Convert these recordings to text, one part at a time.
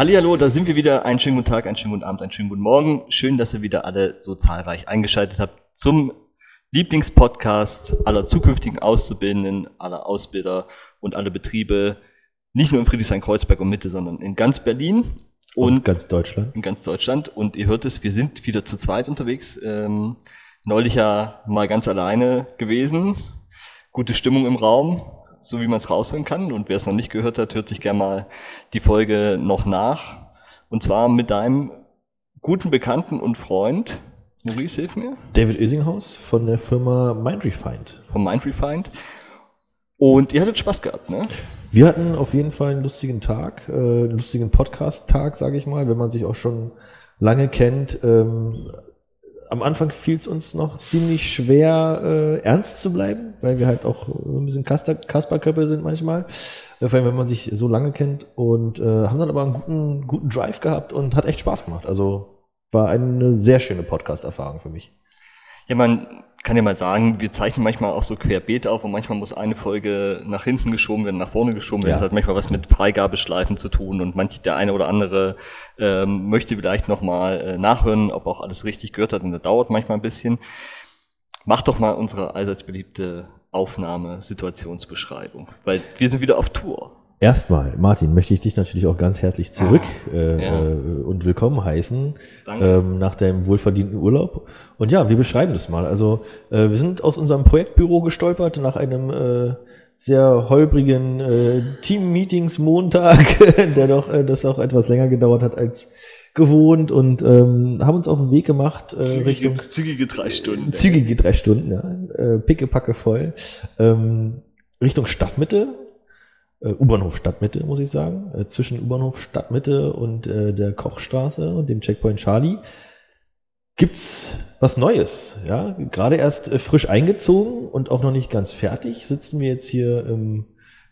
Hallihallo, da sind wir wieder. Einen schönen guten Tag, einen schönen guten Abend, einen schönen guten Morgen. Schön, dass ihr wieder alle so zahlreich eingeschaltet habt zum Lieblingspodcast aller zukünftigen Auszubildenden, aller Ausbilder und alle Betriebe, nicht nur in Friedrichshain-Kreuzberg und Mitte, sondern in ganz Berlin und, Und ganz Deutschland. in ganz Deutschland. Und ihr hört es, wir sind wieder zu zweit unterwegs. Ähm, neulich ja mal ganz alleine gewesen. Gute Stimmung im Raum, so wie man es raushören kann. Und wer es noch nicht gehört hat, hört sich gerne mal die Folge noch nach. Und zwar mit deinem guten Bekannten und Freund, Maurice, hilf mir, David Oesinghaus von der Firma Mindrefind. vom Mindrefind. Und ihr hattet Spaß gehabt, ne? Wir hatten auf jeden Fall einen lustigen Tag, äh, einen lustigen Podcast-Tag, sage ich mal, wenn man sich auch schon lange kennt. Ähm, am Anfang fiel es uns noch ziemlich schwer, äh, ernst zu bleiben, weil wir halt auch ein bisschen Kasper- Kasperköppe sind manchmal, äh, vor allem wenn man sich so lange kennt und äh, haben dann aber einen guten, guten Drive gehabt und hat echt Spaß gemacht. Also war eine sehr schöne Podcast-Erfahrung für mich. Ja, man kann ja mal sagen, wir zeichnen manchmal auch so querbeet auf und manchmal muss eine Folge nach hinten geschoben werden, nach vorne geschoben werden. Ja. Das hat manchmal was mit Freigabeschleifen zu tun und manch der eine oder andere ähm, möchte vielleicht nochmal äh, nachhören, ob auch alles richtig gehört hat und das dauert manchmal ein bisschen. Mach doch mal unsere allseits beliebte Aufnahme-Situationsbeschreibung, weil wir sind wieder auf Tour. Erstmal, Martin, möchte ich dich natürlich auch ganz herzlich zurück äh, ja. äh, und willkommen heißen ähm, nach deinem wohlverdienten Urlaub. Und ja, wir beschreiben das mal. Also äh, wir sind aus unserem Projektbüro gestolpert nach einem äh, sehr holprigen äh, Team-Meetings-Montag, der doch äh, das auch etwas länger gedauert hat als gewohnt und ähm, haben uns auf den Weg gemacht äh, Richtung Zügige, zügige drei Stunden. zügige drei Stunden, ja, äh, pickepacke voll, ähm, Richtung Stadtmitte, U-Bahnhof Stadtmitte, muss ich sagen, äh, zwischen U-Bahnhof Stadtmitte und äh, der Kochstraße und dem Checkpoint Charlie. Gibt's was Neues, ja, gerade erst äh, frisch eingezogen und auch noch nicht ganz fertig, sitzen wir jetzt hier im,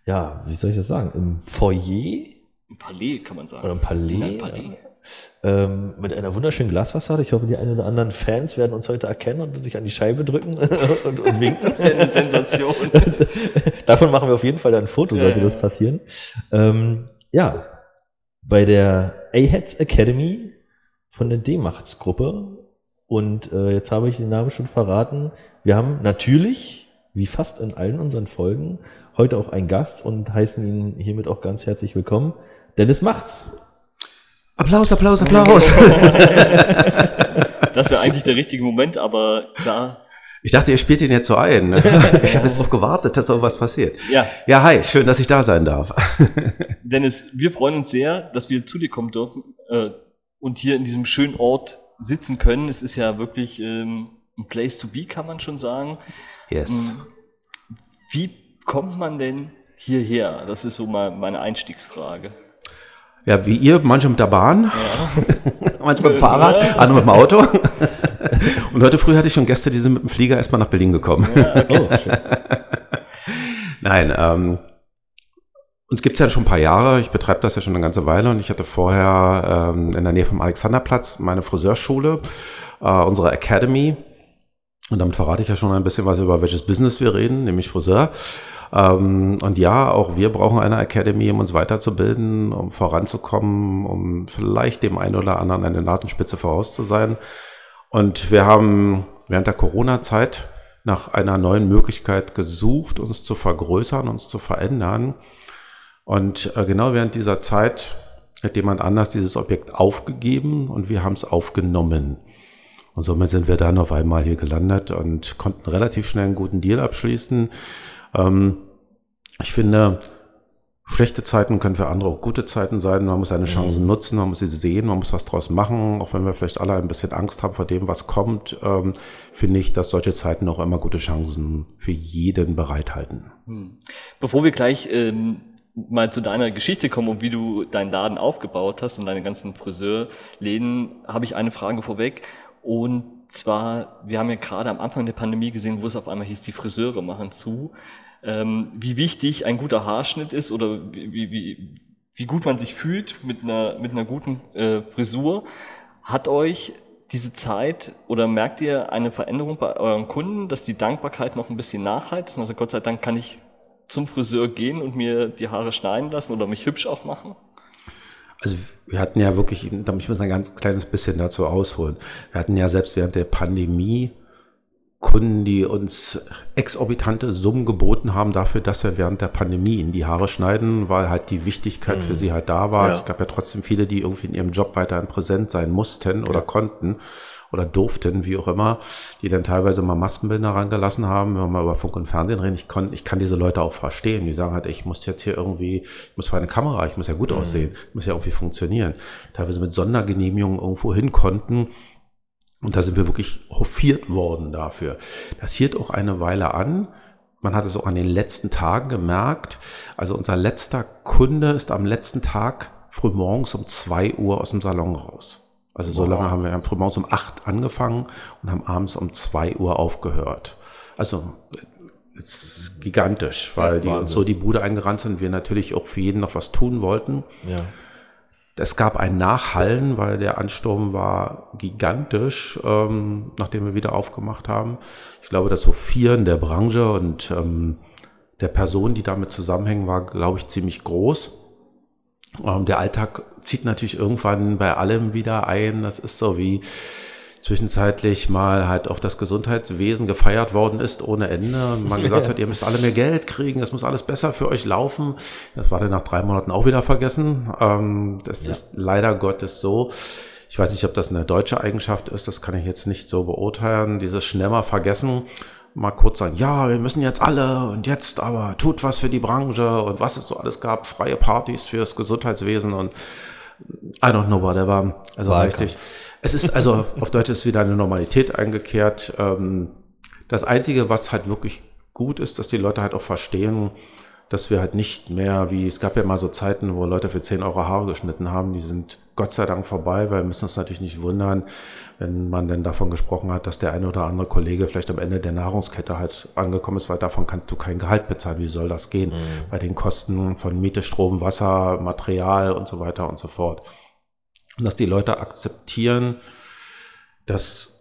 ja, wie soll ich das sagen, im Foyer? Ein Palais, kann man sagen. oder im Palais, Ein Palais. Ja. Ähm, mit einer wunderschönen Glasfassade. Ich hoffe, die ein oder anderen Fans werden uns heute erkennen und sich an die Scheibe drücken und, und winken. Das wäre eine Sensation. Davon machen wir auf jeden Fall dann ein Foto, sollte Ja, das passieren. Ähm, ja, bei der AHEADS Academy von der D-Machts-Gruppe. Und äh, jetzt habe ich den Namen schon verraten. Wir haben natürlich, wie fast in allen unseren Folgen, heute auch einen Gast und heißen ihn hiermit auch ganz herzlich willkommen. Dennis Macht's. Applaus, Applaus, Applaus. Das wäre eigentlich der richtige Moment, aber klar, Ich dachte, ihr spielt ihn jetzt so ein. ne? Ich habe jetzt darauf gewartet, dass so was passiert. ja, Ja, hi, schön, dass ich da sein darf. Dennis, wir freuen uns sehr, dass wir zu dir kommen dürfen äh, und hier in diesem schönen Ort sitzen können. Es ist ja wirklich ähm, ein Place to be, kann man schon sagen. Yes. Wie kommt man denn hierher? Das ist so mal meine Einstiegsfrage. Ja, wie ihr, manche mit der Bahn, manche mit dem Fahrrad, andere mit dem Auto. Und heute früh hatte ich schon Gäste, die sind mit dem Flieger erstmal nach Berlin gekommen. Oh, schön. Nein, ähm, uns gibt's ja schon ein paar Jahre. Ich betreibe das ja schon eine ganze Weile und ich hatte vorher ähm, in der Nähe vom Alexanderplatz meine Friseurschule, äh, unsere Academy. Und damit verrate ich ja schon ein bisschen was über welches Business wir reden, nämlich Friseur. Ähm, und ja, auch wir brauchen eine Academy, um uns weiterzubilden, um voranzukommen, um vielleicht dem einen oder anderen eine Nasenspitze voraus zu sein. Und wir haben während der Corona-Zeit nach einer neuen Möglichkeit gesucht, uns zu vergrößern, uns zu verändern. Und äh, genau während dieser Zeit hat jemand anders dieses Objekt aufgegeben und wir haben es aufgenommen. Und somit sind wir dann auf einmal hier gelandet und konnten relativ schnell einen guten Deal abschließen. Ähm, ich finde, schlechte Zeiten können für andere auch gute Zeiten sein. Man muss seine Chancen nutzen, man muss sie sehen, man muss was draus machen. Auch wenn wir vielleicht alle ein bisschen Angst haben vor dem, was kommt, ähm, finde ich, dass solche Zeiten auch immer gute Chancen für jeden bereithalten. Bevor wir gleich ähm, mal zu deiner Geschichte kommen und wie du deinen Laden aufgebaut hast und deine ganzen Friseurläden, habe ich eine Frage vorweg. Und zwar, wir haben ja gerade am Anfang der Pandemie gesehen, wo es auf einmal hieß, die Friseure machen zu. Ähm, wie wichtig ein guter Haarschnitt ist oder wie, wie, wie, gut man sich fühlt mit einer, mit einer guten äh, Frisur. Hat euch diese Zeit oder merkt ihr eine Veränderung bei euren Kunden, dass die Dankbarkeit noch ein bisschen nachhalt? Also Gott sei Dank kann ich zum Friseur gehen und mir die Haare schneiden lassen oder mich hübsch auch machen? Also wir hatten ja wirklich, da muss ich ein ganz kleines bisschen dazu ausholen. Wir hatten ja selbst während der Pandemie Kunden, die uns exorbitante Summen geboten haben dafür, dass wir während der Pandemie in die Haare schneiden, weil halt die Wichtigkeit mhm. für sie halt da war. Ja. Es gab ja trotzdem viele, die irgendwie in ihrem Job weiterhin präsent sein mussten oder ja. konnten oder durften, wie auch immer, die dann teilweise mal Maskenbildner rangelassen haben, wenn wir mal über Funk und Fernsehen reden. Ich, kann, ich kann diese Leute auch verstehen. Die sagen halt, ich muss jetzt hier irgendwie, ich muss für eine Kamera, ich muss ja gut mhm. aussehen, muss ja irgendwie funktionieren. Teilweise mit Sondergenehmigungen irgendwo hin konnten und da sind wir wirklich hofiert worden dafür. Das hielt auch eine Weile an. Man hat es auch an den letzten Tagen gemerkt. Also unser letzter Kunde ist am letzten Tag frühmorgens um zwei Uhr aus dem Salon raus. Also so lange haben wir haben frühmorgens um acht angefangen und haben abends um zwei Uhr aufgehört. Also es ist gigantisch, weil ja, die uns so die Bude eingerannt sind, wir natürlich auch für jeden noch was tun wollten. Ja. Es gab ein Nachhallen, weil der Ansturm war gigantisch, ähm, nachdem wir wieder aufgemacht haben. Ich glaube, das Hofieren der Branche und ähm, der Personen, die damit zusammenhängen, war, glaube ich, ziemlich groß. Ähm, der Alltag zieht natürlich irgendwann bei allem wieder ein. Das ist so wie zwischenzeitlich mal halt auch das Gesundheitswesen gefeiert worden ist ohne Ende. Man gesagt hat, ihr müsst alle mehr Geld kriegen, es muss alles besser für euch laufen. Das war dann nach drei Monaten auch wieder vergessen. Ähm, das ja. ist leider Gottes so. Ich weiß nicht, ob das eine deutsche Eigenschaft ist, das kann ich jetzt nicht so beurteilen. Dieses schnell mal vergessen, mal kurz sagen, ja, wir müssen jetzt alle und jetzt aber tut was für die Branche und was es so alles gab, freie Partys fürs Gesundheitswesen und I don't know whatever. Also Wahlkampf. richtig. Es ist also auf Deutsch ist wieder eine Normalität eingekehrt. Ähm, das Einzige, was halt wirklich gut ist, dass die Leute halt auch verstehen, dass wir halt nicht mehr, wie es gab ja mal so Zeiten, wo Leute für 10 Euro Haare geschnitten haben, die sind Gott sei Dank vorbei, weil wir müssen uns natürlich nicht wundern, wenn man denn davon gesprochen hat, dass der eine oder andere Kollege vielleicht am Ende der Nahrungskette halt angekommen ist, weil davon kannst du kein Gehalt bezahlen. Wie soll das gehen? Mhm. Bei den Kosten von Miete, Strom, Wasser, Material und so weiter und so fort. Und dass die Leute akzeptieren, dass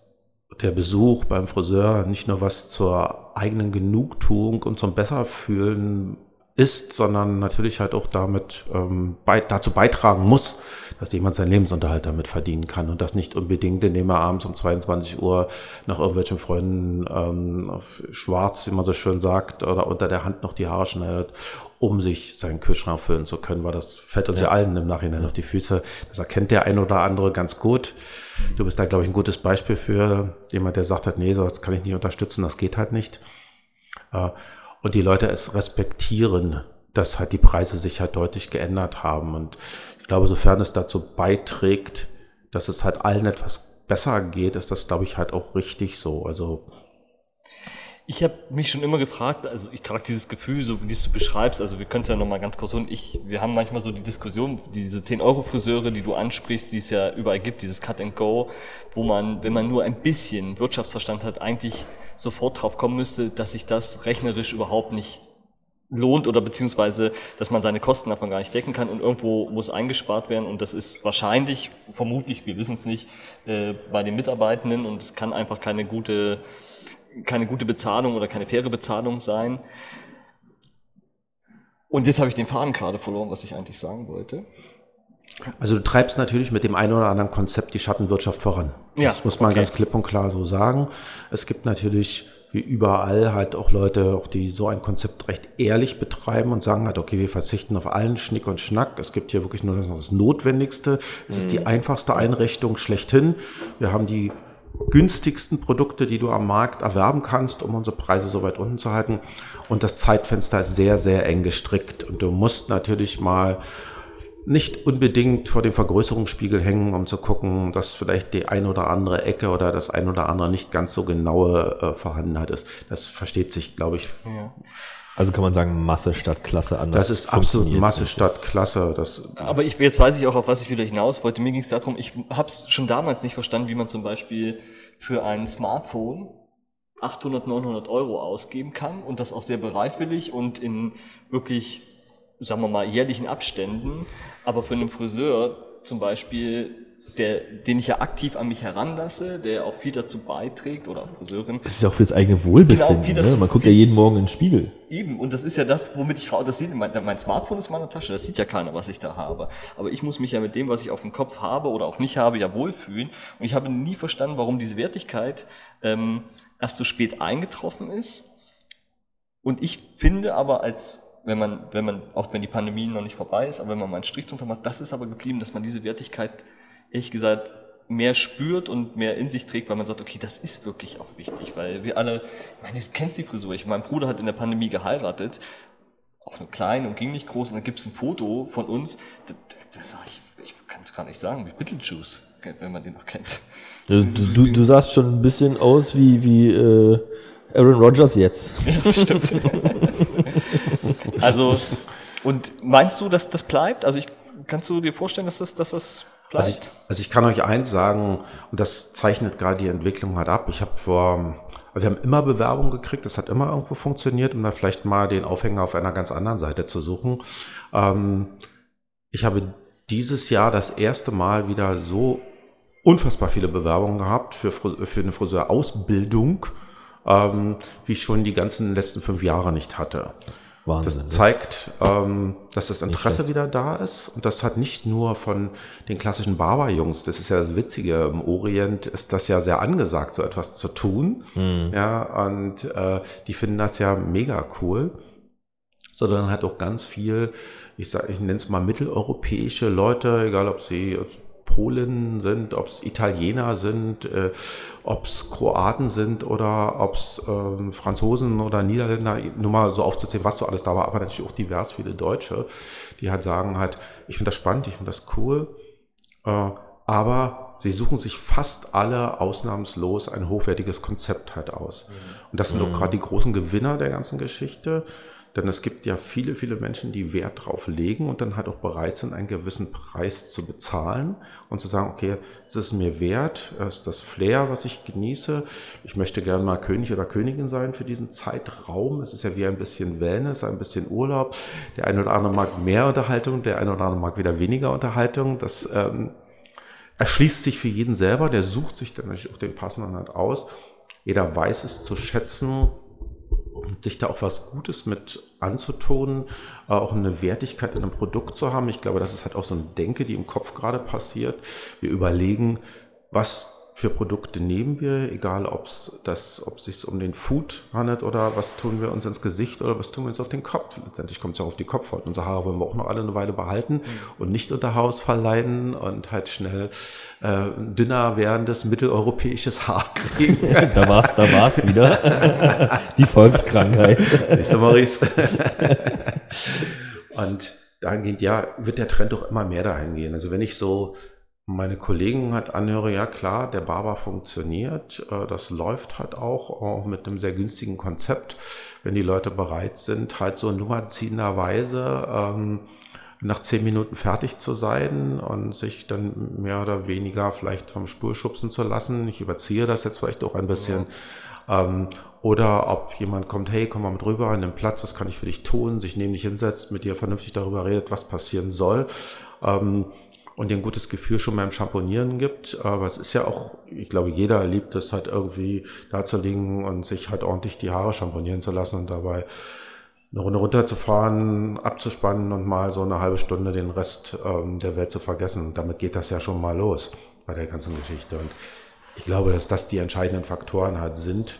der Besuch beim Friseur nicht nur was zur eigenen Genugtuung und zum Besserfühlen ist, sondern natürlich halt auch damit ähm, bei, dazu beitragen muss, dass jemand seinen Lebensunterhalt damit verdienen kann und das nicht unbedingt, indem er abends um 22 Uhr nach irgendwelchen Freunden ähm, auf schwarz, wie man so schön sagt, oder unter der Hand noch die Haare schneidet, um sich seinen Kühlschrank füllen zu können, weil das fällt uns ja, ja allen im Nachhinein auf die Füße. Das erkennt der ein oder andere ganz gut. Du bist da, glaube ich, ein gutes Beispiel für jemand, der sagt hat, nee, das kann ich nicht unterstützen, das geht halt nicht. Äh, und die Leute es respektieren, dass halt die Preise sich halt deutlich geändert haben. Und ich glaube, sofern es dazu beiträgt, dass es halt allen etwas besser geht, ist das, glaube ich, halt auch richtig so. Also ich habe mich schon immer gefragt, also ich trage dieses Gefühl, so wie du beschreibst, also wir können es ja nochmal ganz kurz und ich, wir haben manchmal so die Diskussion, diese 10-Euro-Friseure, die du ansprichst, die es ja überall gibt, dieses Cut and Go, wo man, wenn man nur ein bisschen Wirtschaftsverstand hat, eigentlich sofort drauf kommen müsste, dass sich das rechnerisch überhaupt nicht lohnt oder beziehungsweise, dass man seine Kosten davon gar nicht decken kann und irgendwo muss eingespart werden und das ist wahrscheinlich, vermutlich, wir wissen es nicht, äh, bei den Mitarbeitenden und es kann einfach keine gute, keine gute Bezahlung oder keine faire Bezahlung sein. Und jetzt habe ich den Faden gerade verloren, was ich eigentlich sagen wollte. Also du treibst natürlich mit dem einen oder anderen Konzept die Schattenwirtschaft voran. Ja, das muss man okay. ganz klipp und klar so sagen. Es gibt natürlich wie überall halt auch Leute, auch die so ein Konzept recht ehrlich betreiben und sagen halt, okay, wir verzichten auf allen Schnick und Schnack. Es gibt hier wirklich nur das Notwendigste. Es mhm. ist die mhm. einfachste Einrichtung schlechthin. Wir haben die günstigsten Produkte, die du am Markt erwerben kannst, um unsere Preise so weit unten zu halten. Und das Zeitfenster ist sehr, sehr eng gestrickt. Und du musst natürlich mal nicht unbedingt vor dem Vergrößerungsspiegel hängen, um zu gucken, dass vielleicht die ein oder andere Ecke oder das ein oder andere nicht ganz so genaue äh, Vorhandenheit ist. Das versteht sich, glaube ich. Ja. Also kann man sagen, Masse statt Klasse anders. Das ist absolut Masse statt Klasse. Das Aber ich, jetzt weiß ich auch, auf was ich wieder hinaus wollte. Mir ging es darum, ich habe es schon damals nicht verstanden, wie man zum Beispiel für ein Smartphone 800, 900 Euro ausgeben kann und das auch sehr bereitwillig und in wirklich sagen wir mal, jährlichen Abständen, aber für einen Friseur zum Beispiel der, den ich ja aktiv an mich heranlasse, der auch viel dazu beiträgt, oder Friseurin. Das ist ja auch fürs eigene Wohlbefinden. Genau, ne? Man guckt ja jeden Morgen in den Spiegel. Eben, und das ist ja das, womit ich das sieht, mein, mein Smartphone ist in meiner Tasche, das sieht ja keiner, was ich da habe. Aber ich muss mich ja mit dem, was ich auf dem Kopf habe oder auch nicht habe, ja wohlfühlen. Und ich habe nie verstanden, warum diese Wertigkeit ähm, erst so spät eingetroffen ist. Und ich finde aber als wenn man, wenn man, auch wenn die Pandemie noch nicht vorbei ist, aber wenn man mal einen Strich drunter macht, das ist aber geblieben, dass man diese Wertigkeit ehrlich gesagt mehr spürt und mehr in sich trägt, weil man sagt, okay, das ist wirklich auch wichtig, weil wir alle, ich meine, du kennst die Frisur, ich, mein Bruder hat in der Pandemie geheiratet, auch nur klein und ging nicht groß, und dann gibt's ein Foto von uns, das, das sag ich, ich kann es gar nicht sagen, wie Beetlejuice, wenn man den noch kennt. Du, du, du sahst schon ein bisschen aus wie, wie äh, Aaron Rodgers jetzt. Ja, stimmt. also, und meinst du, dass das bleibt? Also ich, kannst du dir vorstellen, dass das, dass das also ich, also ich kann euch eins sagen, und das zeichnet gerade die Entwicklung halt ab. Ich habe vor, also wir haben immer Bewerbungen gekriegt, das hat immer irgendwo funktioniert, um da vielleicht mal den Aufhänger auf einer ganz anderen Seite zu suchen. Ähm, ich habe dieses Jahr das erste Mal wieder so unfassbar viele Bewerbungen gehabt für, für eine Friseurausbildung, ähm, wie ich schon die ganzen letzten fünf Jahre nicht hatte. Wahnsinn. Das zeigt, ähm, dass das Interesse wieder da ist. Und das hat nicht nur von den klassischen Barber-Jungs, das ist ja das Witzige, im Orient ist das ja sehr angesagt, so etwas zu tun. Mhm. Ja, und äh, die finden das ja mega cool. Sondern halt auch ganz viel, ich sag, ich nenne es mal mitteleuropäische Leute, egal ob sie Polen sind, ob es Italiener sind, äh, ob es Kroaten sind oder ob es ähm, Franzosen oder Niederländer, nur mal so aufzuzählen, was so alles da war, aber natürlich auch divers viele Deutsche, die halt sagen halt, ich finde das spannend, ich finde das cool, äh, aber sie suchen sich fast alle ausnahmslos ein hochwertiges Konzept halt aus. Mhm. Und das sind mhm. auch gerade die großen Gewinner der ganzen Geschichte. Denn es gibt ja viele, viele Menschen, die Wert drauf legen und dann halt auch bereit sind, einen gewissen Preis zu bezahlen und zu sagen, okay, es ist mir wert, es ist das Flair, was ich genieße. Ich möchte gerne mal König oder Königin sein für diesen Zeitraum. Es ist ja wie ein bisschen Wellness, ein bisschen Urlaub. Der eine oder andere mag mehr Unterhaltung, der eine oder andere mag wieder weniger Unterhaltung. Das ähm, erschließt sich für jeden selber, der sucht sich dann natürlich auch den passenden halt aus. Jeder weiß es zu schätzen, sich da auch was Gutes mit anzutun, äh, auch eine Wertigkeit in einem Produkt zu haben. Ich glaube, das ist halt auch so ein Denke, die im Kopf gerade passiert. Wir überlegen, was für Produkte nehmen wir, egal ob es das, ob es sich um den Food handelt oder was tun wir uns ins Gesicht oder was tun wir uns auf den Kopf. Letztendlich kommt es ja auf die Kopfhaut. Unsere Haare wollen wir auch noch alle eine Weile behalten mhm. und nicht unter Haus verleiden und halt schnell äh, dünner werdendes mitteleuropäisches Haar kriegen. da war's, da war's wieder. die Volkskrankheit. Nicht so, Maurice. und dahingehend, ja, wird der Trend doch immer mehr dahin gehen. Also wenn ich so meine Kollegen halt anhöre, ja klar, der Barber funktioniert, äh, das läuft halt auch, auch mit einem sehr günstigen Konzept, wenn die Leute bereit sind, halt so nummerziehenderweise ähm, nach zehn Minuten fertig zu sein und sich dann mehr oder weniger vielleicht vom Spur schubsen zu lassen. Ich überziehe das jetzt vielleicht auch ein bisschen. Ja. Ähm, oder ob jemand kommt, hey, komm mal mit rüber in den Platz, was kann ich für dich tun, sich neben dich hinsetzt, mit dir vernünftig darüber redet, was passieren soll. Ähm, und dir ein gutes Gefühl schon beim Champonieren gibt. Aber es ist ja auch, ich glaube, jeder liebt es halt irgendwie da zu liegen und sich halt ordentlich die Haare champonieren zu lassen und dabei eine Runde runterzufahren, abzuspannen und mal so eine halbe Stunde den Rest ähm, der Welt zu vergessen. Und damit geht das ja schon mal los bei der ganzen Geschichte. Und ich glaube, dass das die entscheidenden Faktoren halt sind.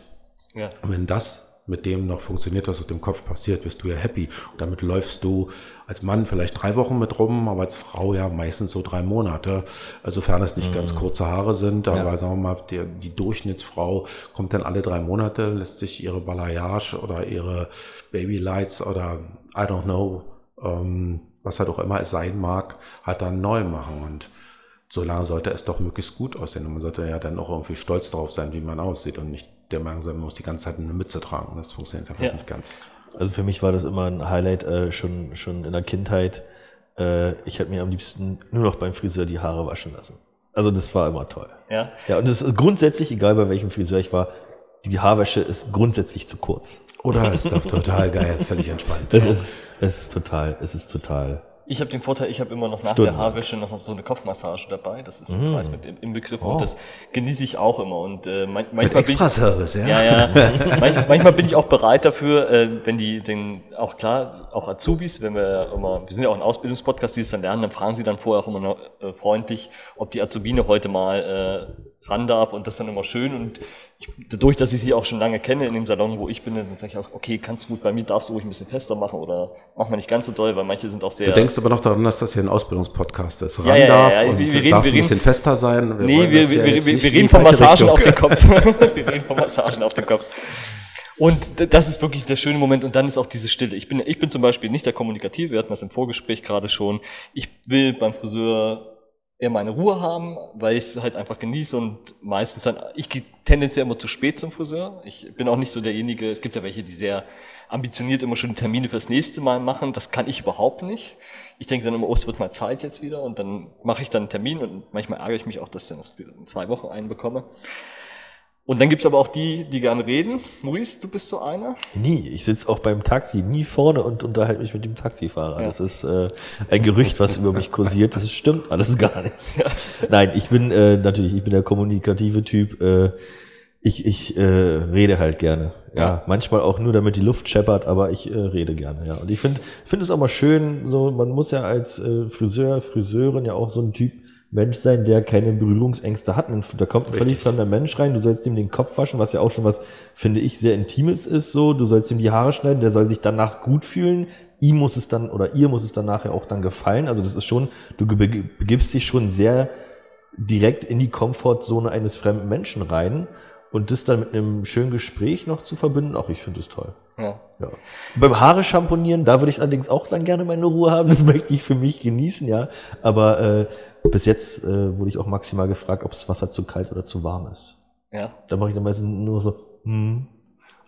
Ja. Und wenn das mit dem noch funktioniert, was auf dem Kopf passiert, bist du ja happy. Und damit läufst du als Mann vielleicht drei Wochen mit rum, aber als Frau ja meistens so drei Monate. Sofern es nicht mhm. ganz kurze Haare sind, aber ja. sagen wir mal, die, die Durchschnittsfrau kommt dann alle drei Monate, lässt sich ihre Balayage oder ihre Babylights oder I don't know, ähm, was halt auch immer es sein mag, halt dann neu machen. Und solange sollte es doch möglichst gut aussehen. Und man sollte ja dann auch irgendwie stolz darauf sein, wie man aussieht und nicht der Meinung sein, man muss die ganze Zeit eine Mütze tragen. Das funktioniert einfach ja. nicht ganz. Also für mich war das immer ein Highlight äh, schon, schon in der Kindheit. Äh, ich hätte mir am liebsten nur noch beim Friseur die Haare waschen lassen. Also das war immer toll. Ja. Ja, und es ist grundsätzlich, egal bei welchem Friseur ich war, die Haarwäsche ist grundsätzlich zu kurz. Oder ist doch total geil, völlig entspannt. Es ist, es ist total, es ist total Ich habe den Vorteil, ich habe immer noch nach Stunden. der Haarwäsche noch so eine Kopfmassage dabei. Das ist Mm. im Preis mit im, im Begriff Oh. und das genieße ich auch immer. Und äh, man, Mit manchmal bin ich, ja. ja, ja. Manch, manchmal bin ich auch bereit dafür, äh, wenn die den auch klar, auch Azubis, wenn wir immer, wir sind ja auch ein Ausbildungspodcast, die es dann lernen, dann fragen sie dann vorher auch immer noch, äh, freundlich, ob die Azubine heute mal äh, ran darf und das ist dann immer schön. Und ich, dadurch, dass ich sie auch schon lange kenne in dem Salon, wo ich bin, dann sage ich auch, okay, kannst du gut, bei mir darfst du ruhig ein bisschen fester machen oder mach mal nicht ganz so doll, weil manche sind auch sehr. Du denkst aber noch daran, dass das hier ein Ausbildungspodcast ist. Ran Ja, ja, ja, darf ja, und wir- wir reden- darf wir ein bisschen fester sein. Nee, wir, das wir, ja wir, wir, wir reden von Massagen Richtung. auf den Kopf. wir reden von Massagen auf den Kopf. Und das ist wirklich der schöne Moment. Und dann ist auch diese Stille. Ich bin, ich bin zum Beispiel nicht der Kommunikative. Wir hatten das im Vorgespräch gerade schon. Ich will beim Friseur eher meine Ruhe haben, weil ich es halt einfach genieße und meistens dann, ich gehe tendenziell immer zu spät zum Friseur. Ich bin auch nicht so derjenige, es gibt ja welche, die sehr ambitioniert immer schon Termine fürs nächste Mal machen. Das kann ich überhaupt nicht. Ich denke dann immer, oh, es wird mal Zeit jetzt wieder und dann mache ich dann einen Termin und manchmal ärgere ich mich auch, dass ich dann das in zwei Wochen einen bekomme. Und dann gibt's aber auch die, die gerne reden. Maurice, du bist so einer. Nie. Ich sitze auch beim Taxi nie vorne und unterhalte mich mit dem Taxifahrer. Ja. Das ist äh, ein Gerücht, was über mich kursiert. Das stimmt alles gar nicht. Nein, ich bin äh, natürlich, ich bin der kommunikative Typ. Äh, ich ich äh, rede halt gerne. Ja, Ja. manchmal auch nur, damit die Luft scheppert, aber ich äh, rede gerne. Ja, und ich finde finde es auch mal schön. So, man muss ja als äh, Friseur, Friseurin ja auch so ein Typ Mensch sein, der keine Berührungsängste hat. Und Da kommt ein völlig fremder Mensch rein, du sollst ihm den Kopf waschen, was ja auch schon was, finde ich, sehr Intimes ist so. Du sollst ihm die Haare schneiden, der soll sich danach gut fühlen. Ihm muss es dann, oder ihr muss es dann nachher auch dann gefallen. Also das ist schon, du begibst dich schon sehr direkt in die Komfortzone eines fremden Menschen rein. Und das dann mit einem schönen Gespräch noch zu verbinden, auch ich finde es toll. Ja. Ja. Beim Haare schamponieren, da würde ich allerdings auch dann gerne meine Ruhe haben. Das möchte ich für mich genießen, ja. Aber äh, bis jetzt äh, wurde ich auch maximal gefragt, ob das Wasser zu kalt oder zu warm ist. Ja. Da mache ich dann meistens nur so, hm.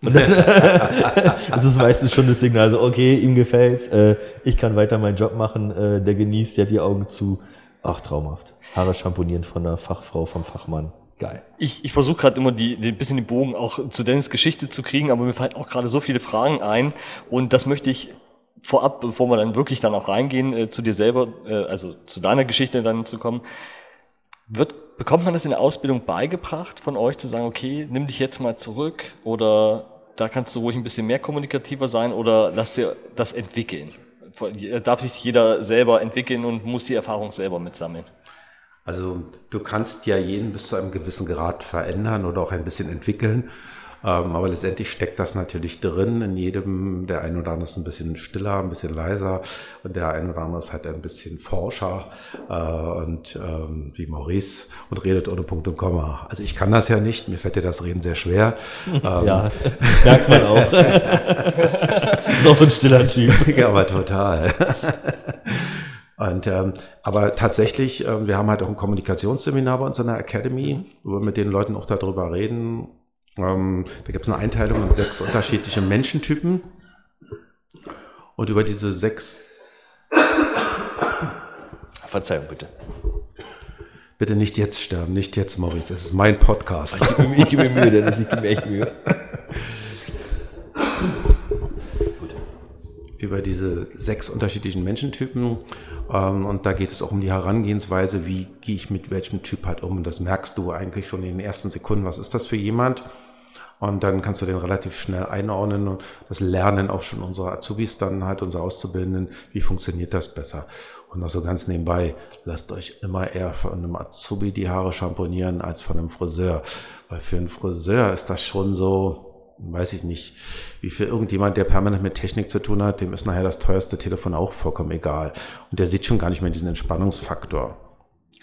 Und dann das ist meistens schon das Signal, so, okay, ihm gefällt's, äh, ich kann weiter meinen Job machen, äh, der genießt, der hat die Augen zu. Ach, traumhaft. Haare schamponieren von der Fachfrau, vom Fachmann. Geil. Ich, ich versuche gerade immer die, die bisschen den Bogen auch zu Dennis Geschichte zu kriegen, aber mir fallen auch gerade so viele Fragen ein und das möchte ich vorab, bevor wir dann wirklich dann auch reingehen, äh, zu dir selber, äh, also zu deiner Geschichte dann zu kommen. Wird, bekommt man das in der Ausbildung beigebracht von euch zu sagen, okay, nimm dich jetzt mal zurück oder da kannst du ruhig ein bisschen mehr kommunikativer sein oder lass dir das entwickeln? Darf sich jeder selber entwickeln und muss die Erfahrung selber mitsammeln. Also du kannst ja jeden bis zu einem gewissen Grad verändern oder auch ein bisschen entwickeln. Ähm, aber letztendlich steckt das natürlich drin. In jedem, der ein oder andere ist ein bisschen stiller, ein bisschen leiser und der ein oder andere ist halt ein bisschen forscher äh, und ähm, wie Maurice und redet ohne Punkt und Komma. Also ich kann das ja nicht, mir fällt ja das Reden sehr schwer. Ähm, Ja, merkt man auch. ist auch so ein stiller Typ. Ja, aber total. Und, ähm, aber tatsächlich, ähm, wir haben halt auch ein Kommunikationsseminar bei uns in der Academy, wo wir mit den Leuten auch darüber reden. Ähm, da gibt es eine Einteilung in sechs unterschiedliche Menschentypen. Und über diese sechs, Verzeihung bitte. bitte nicht jetzt sterben, nicht jetzt, Maurice, es ist mein Podcast. Ich gebe mir Mühe, Dennis, ich gebe mir echt Mühe. Über diese sechs unterschiedlichen Menschentypen. Ähm, und da geht es auch um die Herangehensweise, wie gehe ich mit welchem Typ halt um. Und das merkst du eigentlich schon in den ersten Sekunden, was ist das für jemand? Und dann kannst du den relativ schnell einordnen und das lernen auch schon unsere Azubis dann halt, unsere Auszubildenden, wie funktioniert das besser. Und noch so ganz nebenbei, lasst euch immer eher von einem Azubi die Haare schamponieren als von einem Friseur. Weil für einen Friseur ist das schon so, weiß ich nicht, wie für irgendjemand, der permanent mit Technik zu tun hat, dem ist nachher das teuerste Telefon auch vollkommen egal. Und der sieht schon gar nicht mehr diesen Entspannungsfaktor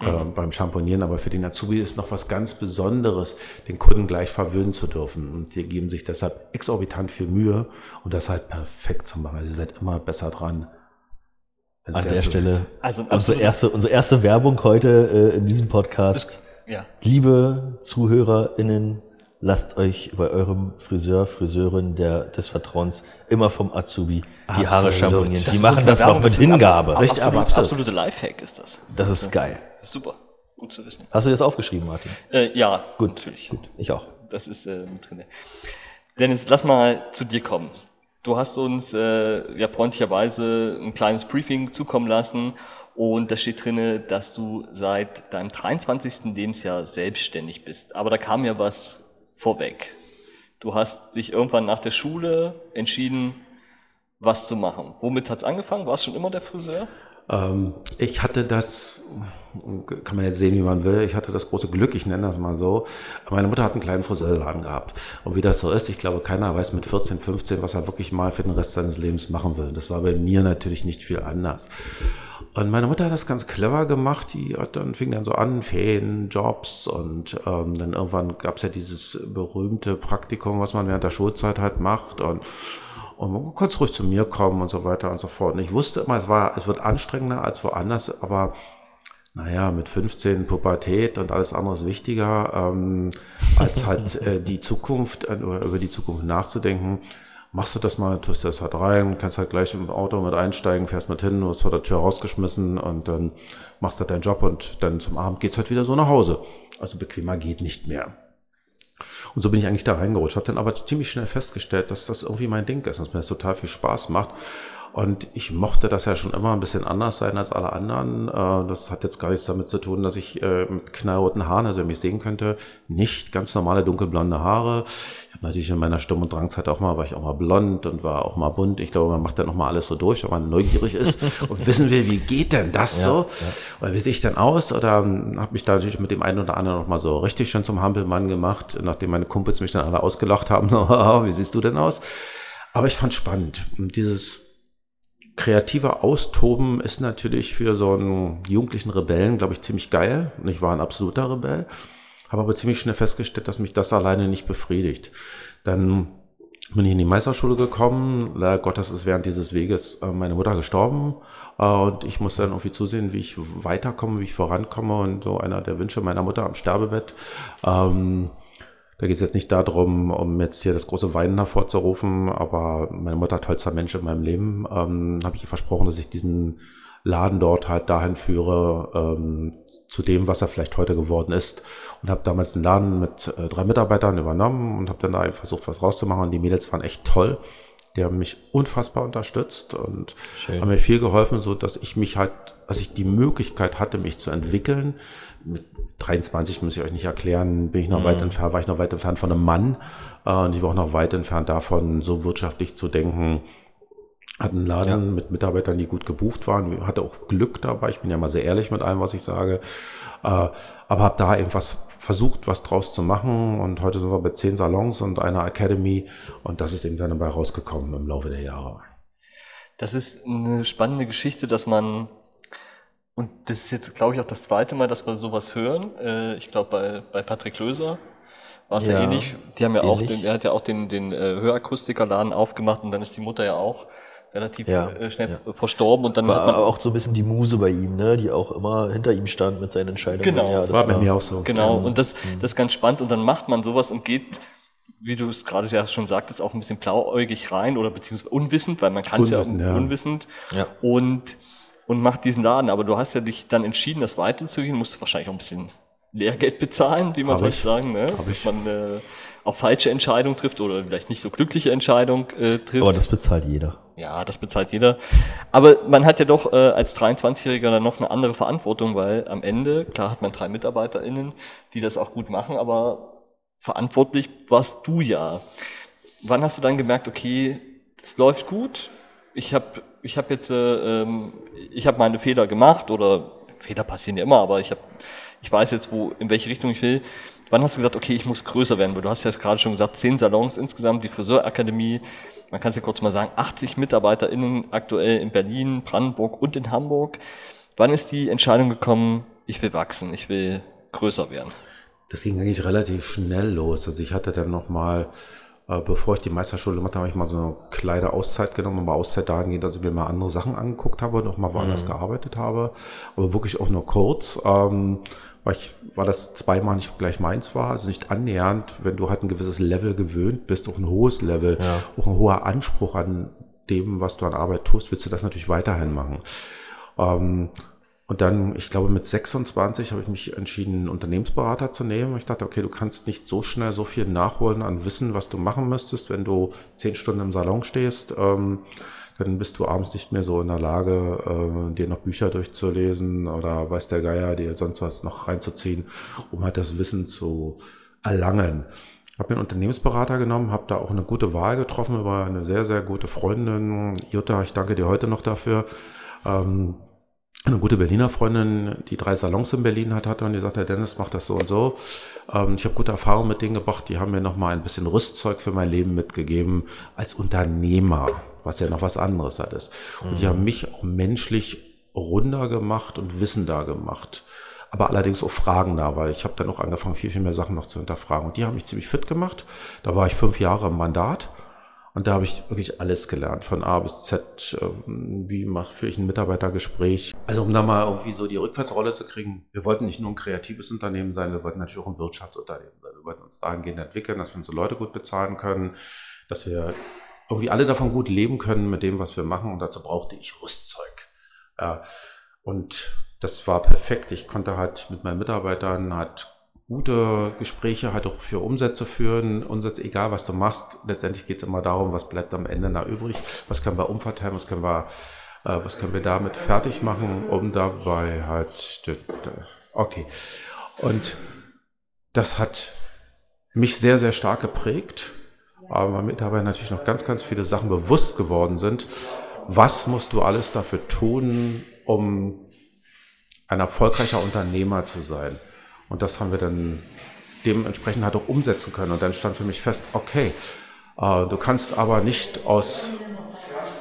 äh, beim Champonieren. Aber für den Azubi ist noch was ganz Besonderes, den Kunden gleich verwöhnen zu dürfen. Und die geben sich deshalb exorbitant viel Mühe, um das halt perfekt zu machen. Also ihr seid immer besser dran. An der so Stelle ist. Also unsere erste, unsere erste Werbung heute äh, in diesem Podcast. Ja. Liebe ZuhörerInnen, lasst euch bei eurem Friseur, Friseurin der, des Vertrauens immer vom Azubi die Haare Absolut. champonieren. Das Die machen das noch Werbung, mit Hingabe. absolut- Richtig, aber absolut, absolut. absolute Lifehack ist das. Das ist geil. Super. Gut zu wissen. Hast du das aufgeschrieben, Martin? Äh, ja, Gut, natürlich. gut. Ich auch. Das ist äh, mit drin. Dennis, lass mal zu dir kommen. Du hast uns äh, ja freundlicherweise ein kleines Briefing zukommen lassen und da steht drinne, dass du seit deinem 23. Lebensjahr selbstständig bist. Aber da kam ja was vorweg. Du hast dich irgendwann nach der Schule entschieden, was zu machen. Womit hat's angefangen? Warst schon immer der Friseur? Ähm, ich hatte das, kann man jetzt sehen, wie man will, ich hatte das große Glück, ich nenne das mal so. Meine Mutter hat einen kleinen Friseurladen gehabt. Und wie das so ist, ich glaube, keiner weiß mit 14, 15, was er wirklich mal für den Rest seines Lebens machen will. Das war bei mir natürlich nicht viel anders. Und meine Mutter hat das ganz clever gemacht. Die hat dann fing dann so an, Ferien, Jobs und ähm, dann irgendwann gab es ja dieses berühmte Praktikum, was man während der Schulzeit halt macht und und man konnte ruhig zu mir kommen und so weiter und so fort. Und ich wusste immer, es war, es wird anstrengender als woanders, aber naja, mit 15 Pubertät und alles andere ist wichtiger, ähm, als halt äh, die Zukunft äh, oder über die Zukunft nachzudenken. Machst du das mal, tust du das halt rein, kannst halt gleich im Auto mit einsteigen, fährst mit hin, wirst vor der Tür rausgeschmissen und dann machst du halt deinen Job und dann zum Abend geht's halt wieder so nach Hause. Also bequemer geht nicht mehr. Und so bin ich eigentlich da reingerutscht. Habe dann aber ziemlich schnell festgestellt, dass das irgendwie mein Ding ist, dass mir das total viel Spaß macht. Und ich mochte das ja schon immer ein bisschen anders sein als alle anderen. Äh, das hat jetzt gar nichts damit zu tun, dass ich äh, mit knallroten Haaren, also wenn mich sehen könnte, nicht ganz normale dunkelblonde Haare. Natürlich in meiner Sturm- und Drangzeit auch mal, war ich auch mal blond und war auch mal bunt. Ich glaube, man macht dann noch mal alles so durch, wenn man neugierig ist und wissen will, wie geht denn das ja, so? Ja. Oder wie sehe ich denn aus? Oder habe mich da natürlich mit dem einen oder anderen noch mal so richtig schon zum Hampelmann gemacht, nachdem meine Kumpels mich dann alle ausgelacht haben. So, wie siehst du denn aus? Aber ich fand spannend. Und dieses kreative Austoben ist natürlich für so einen jugendlichen Rebellen, glaube ich, ziemlich geil. Und ich war ein absoluter Rebell. Habe aber ziemlich schnell festgestellt, dass mich das alleine nicht befriedigt. Dann bin ich in die Meisterschule gekommen. Leider Gottes ist während dieses Weges äh, meine Mutter gestorben. Äh, und ich musste dann irgendwie zusehen, wie ich weiterkomme, wie ich vorankomme. Und so einer der Wünsche meiner Mutter am Sterbebett. Ähm, da geht es jetzt nicht darum, um jetzt hier das große Weinen hervorzurufen, aber meine Mutter tollster Mensch in meinem Leben, ähm, habe ich ihr versprochen, dass ich diesen Laden dort halt dahin führe, ähm, zu dem, was er vielleicht heute geworden ist. Und habe damals den Laden mit äh, drei Mitarbeitern übernommen und habe dann da versucht, was rauszumachen. Die Mädels waren echt toll. Die haben mich unfassbar unterstützt und Schön. haben mir viel geholfen, so dass ich mich halt, als ich die Möglichkeit hatte, mich zu entwickeln, mit 23 muss ich euch nicht erklären, bin ich noch mhm. weit entfernt, war ich noch weit entfernt von einem Mann äh, und ich war auch noch weit entfernt davon, so wirtschaftlich zu denken. Hatte einen Laden ja. mit Mitarbeitern, die gut gebucht waren, hatte auch Glück dabei. Ich bin ja mal sehr ehrlich mit allem, was ich sage. Äh, aber habe da eben was versucht, was draus zu machen. Und heute sind wir bei zehn Salons und einer Academy. Und das ist eben dann dabei rausgekommen im Laufe der Jahre. Das ist eine spannende Geschichte, dass man und das ist jetzt, glaube ich, auch das zweite Mal, dass wir sowas hören. Äh, ich glaube, bei, bei Patrick Löser war es ja, ja, ähnlich. Die haben ja ähnlich. auch, den, er hat ja auch den, den äh, Hörakustikerladen aufgemacht und dann ist die Mutter ja auch relativ ja, äh, schnell ja. verstorben und dann war hat man auch so ein bisschen die Muse bei ihm, ne, die auch immer hinter ihm stand mit seinen Entscheidungen. Genau, ja, das war bei mir auch so. Genau, und das, mhm. das ist ganz spannend und dann macht man sowas und geht wie du es gerade ja schon sagtest, auch ein bisschen blauäugig rein oder beziehungsweise unwissend, weil man kann es ja, ja unwissend. Ja. Und und macht diesen Laden. Aber du hast ja dich dann entschieden, das weiterzugehen, musst wahrscheinlich auch ein bisschen Lehrgeld bezahlen, wie man soll sagen, ne? dass man äh, auch falsche Entscheidungen trifft oder vielleicht nicht so glückliche Entscheidungen äh, trifft. Aber das bezahlt jeder. Ja, das bezahlt jeder. Aber man hat ja doch äh, als 23-Jähriger dann noch eine andere Verantwortung, weil am Ende, klar hat man drei MitarbeiterInnen, die das auch gut machen, aber verantwortlich warst du ja. Wann hast du dann gemerkt, okay, das läuft gut, ich habe ich hab jetzt, äh, ähm, ich habe meine Fehler gemacht oder Fehler passieren ja immer, aber ich habe, ich weiß jetzt, wo, in welche Richtung ich will. Wann hast du gesagt, okay, ich muss größer werden? Weil du hast ja gerade schon gesagt, zehn Salons insgesamt, die Friseurakademie, man kann es ja kurz mal sagen, 80 MitarbeiterInnen aktuell in Berlin, Brandenburg und in Hamburg. Wann ist die Entscheidung gekommen, ich will wachsen, ich will größer werden? Das ging eigentlich relativ schnell los. Also ich hatte dann nochmal äh, bevor ich die Meisterschule gemacht habe, habe ich mal so eine kleine Auszeit genommen, aber Auszeit dahingehend, dass ich mir mal andere Sachen angeguckt habe und auch mal woanders mhm. gearbeitet habe, aber wirklich auch nur kurz, ähm, weil, ich, weil das zweimal nicht gleich meins war, also nicht annähernd, wenn du halt ein gewisses Level gewöhnt bist, auch ein hohes Level, ja. auch ein hoher Anspruch an dem, was du an Arbeit tust, willst du das natürlich weiterhin machen. Ähm, und dann, ich glaube, mit 26 habe ich mich entschieden, einen Unternehmensberater zu nehmen. Ich dachte, okay, du kannst nicht so schnell so viel nachholen an Wissen, was du machen müsstest, wenn du zehn Stunden im Salon stehst. Ähm, dann bist du abends nicht mehr so in der Lage, äh, dir noch Bücher durchzulesen oder weiß der Geier, dir sonst was noch reinzuziehen, um halt das Wissen zu erlangen. Habe mir einen Unternehmensberater genommen, habe da auch eine gute Wahl getroffen über eine sehr, sehr gute Freundin. Jutta, ich danke dir heute noch dafür. Ähm, eine gute Berliner Freundin, die drei Salons in Berlin hat, hatte und die sagte, Dennis, mach das so und so. Ähm, ich habe gute Erfahrungen mit denen gebracht, die haben mir nochmal ein bisschen Rüstzeug für mein Leben mitgegeben als Unternehmer, was ja noch was anderes hat ist. Und mhm. die haben mich auch menschlich runder gemacht und wissender gemacht. Aber allerdings auch Fragen da, weil ich habe dann auch angefangen, viel, viel mehr Sachen noch zu hinterfragen. Und die haben mich ziemlich fit gemacht. Da war ich fünf Jahre im Mandat und da habe ich wirklich alles gelernt, von A bis Z. Ähm, wie mache ich ein Mitarbeitergespräch? Also um da mal irgendwie so die Rückwärtsrolle zu kriegen. Wir wollten nicht nur ein kreatives Unternehmen sein, wir wollten natürlich auch ein Wirtschaftsunternehmen sein. Wir wollten uns dahingehend entwickeln, dass wir unsere Leute gut bezahlen können, dass wir irgendwie alle davon gut leben können mit dem, was wir machen. Und dazu brauchte ich Rüstzeug. Und das war perfekt. Ich konnte halt mit meinen Mitarbeitern halt gute Gespräche halt auch für Umsätze führen. Umsätze, egal was du machst, letztendlich geht es immer darum, was bleibt am Ende da übrig, was können wir umverteilen, was können wir, äh, was können wir damit fertig machen, um dabei halt, okay. Und das hat mich sehr, sehr stark geprägt, aber mir dabei natürlich noch ganz, ganz viele Sachen bewusst geworden sind. Was musst du alles dafür tun, um ein erfolgreicher Unternehmer zu sein? Und das haben wir dann dementsprechend halt auch umsetzen können. Und dann stand für mich fest, okay, äh, du kannst aber nicht aus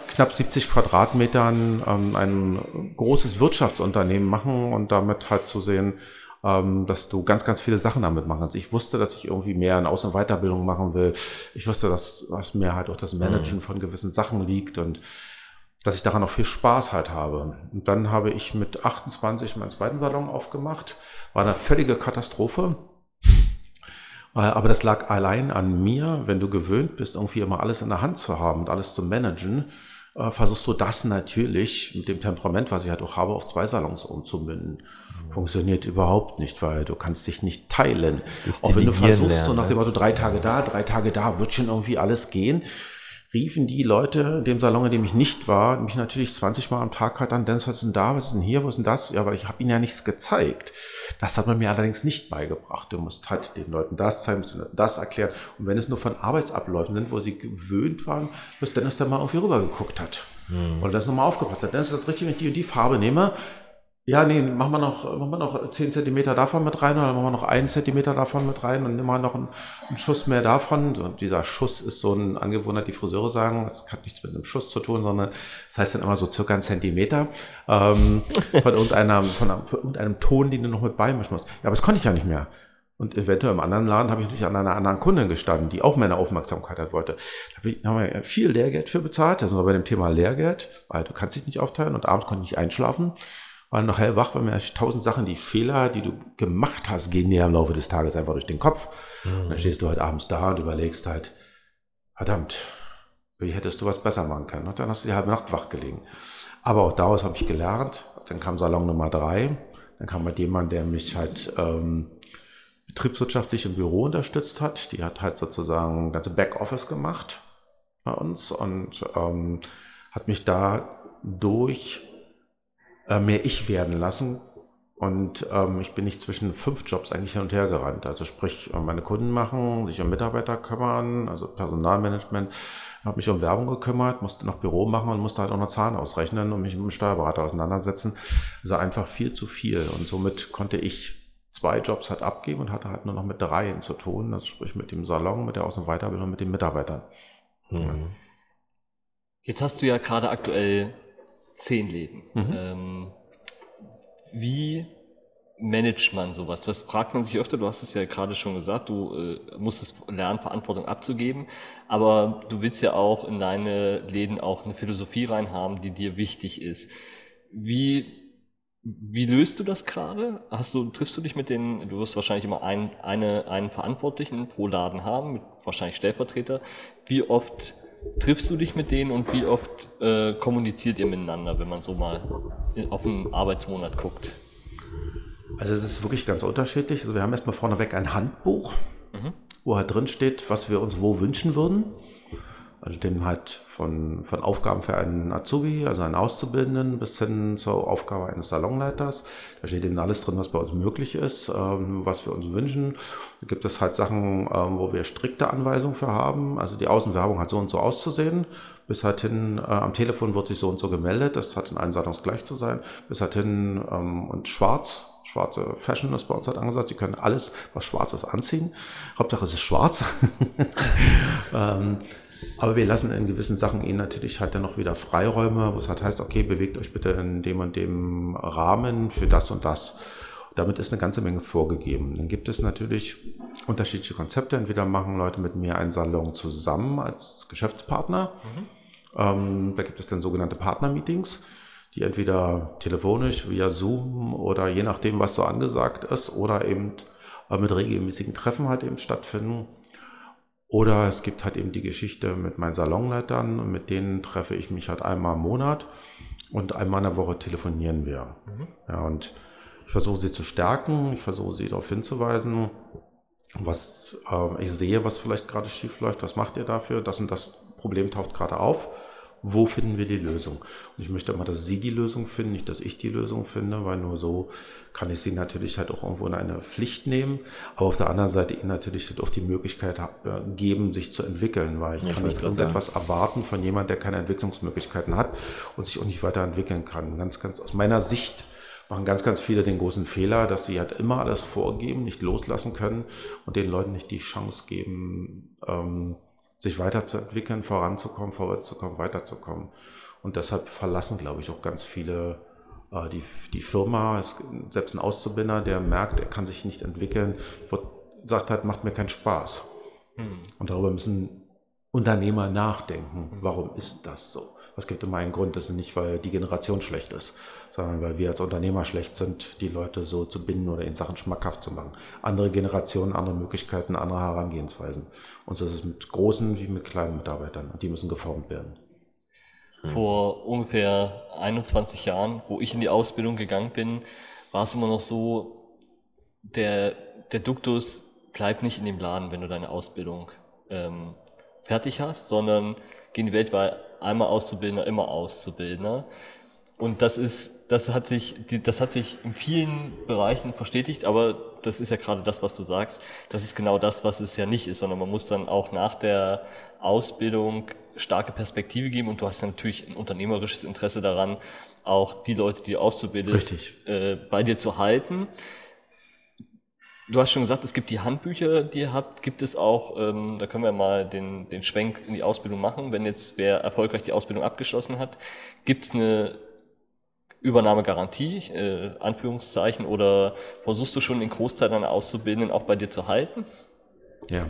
knapp 70 Quadratmetern ähm, ein großes Wirtschaftsunternehmen machen und damit halt zu sehen, ähm, dass du ganz, ganz viele Sachen damit machen kannst. Ich wusste, dass ich irgendwie mehr in Aus- und Weiterbildung machen will. Ich wusste, dass, dass mir halt auch das Managen mhm. von gewissen Sachen liegt und dass ich daran auch viel Spaß halt habe. Und dann habe ich mit 28 meinen zweiten Salon aufgemacht. War eine völlige Katastrophe. Äh, aber das lag allein an mir. Wenn du gewöhnt bist, irgendwie immer alles in der Hand zu haben und alles zu managen, äh, versuchst du das natürlich mit dem Temperament, was ich halt auch habe, auf zwei Salons umzumünden. Funktioniert überhaupt nicht, weil du kannst dich nicht teilen. Auch wenn du versuchst, lernen, so nach dem Motto, drei Tage da, drei Tage da, wird schon irgendwie alles gehen riefen die Leute in dem Salon, in dem ich nicht war, mich natürlich 20 Mal am Tag halt an, Dennis, was ist denn da, was ist denn hier, wo ist denn das? Ja, aber ich habe ihnen ja nichts gezeigt. Das hat man mir allerdings nicht beigebracht. Du musst halt den Leuten das zeigen, musst den das erklären. Und wenn es nur von Arbeitsabläufen sind, wo sie gewöhnt waren, bis Dennis dann mal irgendwie rüber geguckt hat. Hm. Oder das nochmal aufgepasst hat. Dennis, ist das richtig, wenn ich die und die Farbe nehme? Ja, nee, machen wir noch, machen wir noch 10 Zentimeter davon mit rein oder machen wir noch einen Zentimeter davon mit rein und nehmen wir noch einen, einen Schuss mehr davon. Und dieser Schuss ist so ein Angewohnheit, die Friseure sagen, das hat nichts mit einem Schuss zu tun, sondern das heißt dann immer so circa ein Zentimeter ähm, von, irgendeinem, von, einem, von irgendeinem Ton, den du noch mit beimischen musst. Ja, aber das konnte ich ja nicht mehr. Und eventuell im anderen Laden habe ich natürlich an einer anderen Kundin gestanden, die auch meine Aufmerksamkeit hat wollte. Da haben wir viel Lehrgeld für bezahlt. Da sind wir bei dem Thema Lehrgeld, weil du kannst dich nicht aufteilen und abends konnte ich nicht einschlafen war noch hellwach, weil mir tausend Sachen, die Fehler, die du gemacht hast, gehen dir im Laufe des Tages einfach durch den Kopf. Mhm. Und dann stehst du halt abends da und überlegst halt, verdammt, wie hättest du was besser machen können? Und dann hast du die halbe Nacht wach gelegen. Aber auch daraus habe ich gelernt. Dann kam Salon Nummer drei. Dann kam halt jemand, der mich halt ähm, betriebswirtschaftlich im Büro unterstützt hat. Die hat halt sozusagen ganze Backoffice gemacht bei uns und ähm, hat mich da durch äh, mehr ich werden lassen. Und ähm, ich bin nicht zwischen fünf Jobs eigentlich hin und her gerannt. Also sprich, äh, meine Kunden machen, sich um Mitarbeiter kümmern, also Personalmanagement, habe mich um Werbung gekümmert, musste noch Büro machen und musste halt auch noch Zahlen ausrechnen und mich mit dem Steuerberater auseinandersetzen. Also einfach viel zu viel. Und somit konnte ich zwei Jobs halt abgeben und hatte halt nur noch mit dreien zu tun. Also sprich mit dem Salon, mit der Außen- und Weiterbildung, mit den Mitarbeitern. Mhm. Jetzt hast du ja gerade aktuell zehn Läden. Mhm. Ähm, wie managt man sowas? Was fragt man sich öfter? Du hast es ja gerade schon gesagt, du äh, musstest lernen, Verantwortung abzugeben, aber du willst ja auch in deine Läden auch eine Philosophie reinhaben, die dir wichtig ist. Wie wie löst du das gerade? Hast du, triffst du dich mit den, du wirst wahrscheinlich immer einen, eine, einen Verantwortlichen pro Laden haben, mit wahrscheinlich Stellvertreter. Wie oft triffst du dich mit denen und wie oft äh, kommuniziert ihr miteinander, wenn man so mal auf einen Arbeitsmonat guckt? Also es ist wirklich ganz unterschiedlich. Also wir haben erstmal vorneweg ein Handbuch, mhm. wo halt drin steht, was wir uns wo wünschen würden. Also dem halt von, von Aufgaben für einen Azubi, also einen Auszubildenden, bis hin zur Aufgabe eines Salonleiters. Da steht eben alles drin, was bei uns möglich ist, ähm, was wir uns wünschen. Da gibt es halt Sachen, ähm, wo wir strikte Anweisungen für haben. Also die Außenwerbung hat so und so auszusehen. Bis halt hin, äh, am Telefon wird sich so und so gemeldet. Das hat in allen Salons gleich zu sein. Bis halt hin ähm, und schwarz schwarze Fashion ist bei uns halt angesagt. Sie können alles, was schwarz ist, anziehen. Hauptsache es ist schwarz. ähm, aber wir lassen in gewissen Sachen ihnen natürlich halt dann noch wieder Freiräume, was halt heißt, okay, bewegt euch bitte in dem und dem Rahmen für das und das. Damit ist eine ganze Menge vorgegeben. Dann gibt es natürlich unterschiedliche Konzepte. Entweder machen Leute mit mir einen Salon zusammen als Geschäftspartner. Mhm. Ähm, da gibt es dann sogenannte Partnermeetings die entweder telefonisch via Zoom oder je nachdem, was so angesagt ist, oder eben äh, mit regelmäßigen Treffen halt eben stattfinden. Oder es gibt halt eben die Geschichte mit meinen Salonleitern, mit denen treffe ich mich halt einmal im Monat und einmal in der Woche telefonieren wir. Mhm. Ja, und ich versuche sie zu stärken, ich versuche sie darauf hinzuweisen, was äh, ich sehe, was vielleicht gerade schief läuft, was macht ihr dafür, das und das Problem taucht gerade auf wo finden wir die Lösung? Und ich möchte immer, dass Sie die Lösung finden, nicht, dass ich die Lösung finde, weil nur so kann ich Sie natürlich halt auch irgendwo in eine Pflicht nehmen, aber auf der anderen Seite Ihnen natürlich halt auch die Möglichkeit äh, geben, sich zu entwickeln, weil ich, ich kann nicht irgendetwas sagen. erwarten von jemand, der keine Entwicklungsmöglichkeiten hat und sich auch nicht weiterentwickeln kann. Ganz, ganz aus meiner Sicht machen ganz, ganz viele den großen Fehler, dass sie halt immer alles vorgeben, nicht loslassen können und den Leuten nicht die Chance geben, ähm, sich weiterzuentwickeln, voranzukommen, vorwärtszukommen, weiterzukommen. Und deshalb verlassen, glaube ich, auch ganz viele äh, die, die Firma. Es, selbst ein Auszubildender, der merkt, er kann sich nicht entwickeln, wird, sagt halt, macht mir keinen Spaß. Mhm. Und darüber müssen Unternehmer nachdenken. Warum ist das so? Es gibt immer einen Grund, das ist nicht, weil die Generation schlecht ist, sondern weil wir als Unternehmer schlecht sind, die Leute so zu binden oder in Sachen schmackhaft zu machen. Andere Generationen, andere Möglichkeiten, andere Herangehensweisen. Und so ist es mit großen wie mit kleinen Mitarbeitern. Und die müssen geformt werden. Vor ungefähr 21 Jahren, wo ich in die Ausbildung gegangen bin, war es immer noch so, der, der Duktus bleibt nicht in dem Laden, wenn du deine Ausbildung ähm, fertig hast, sondern geh in die Welt, weil einmal Auszubildender, immer Auszubildender. Und das ist, das hat sich, das hat sich in vielen Bereichen verstetigt, aber das ist ja gerade das, was du sagst. Das ist genau das, was es ja nicht ist, sondern man muss dann auch nach der Ausbildung starke Perspektive geben und du hast ja natürlich ein unternehmerisches Interesse daran, auch die Leute, die du auszubildest, äh, bei dir zu halten. Du hast schon gesagt, es gibt die Handbücher, die ihr habt. Gibt es auch, ähm, da können wir mal den, den Schwenk in die Ausbildung machen, wenn jetzt wer erfolgreich die Ausbildung abgeschlossen hat. Gibt es eine Übernahmegarantie, äh, Anführungszeichen, oder versuchst du schon den Großteil deiner Auszubildenden auch bei dir zu halten? Ja,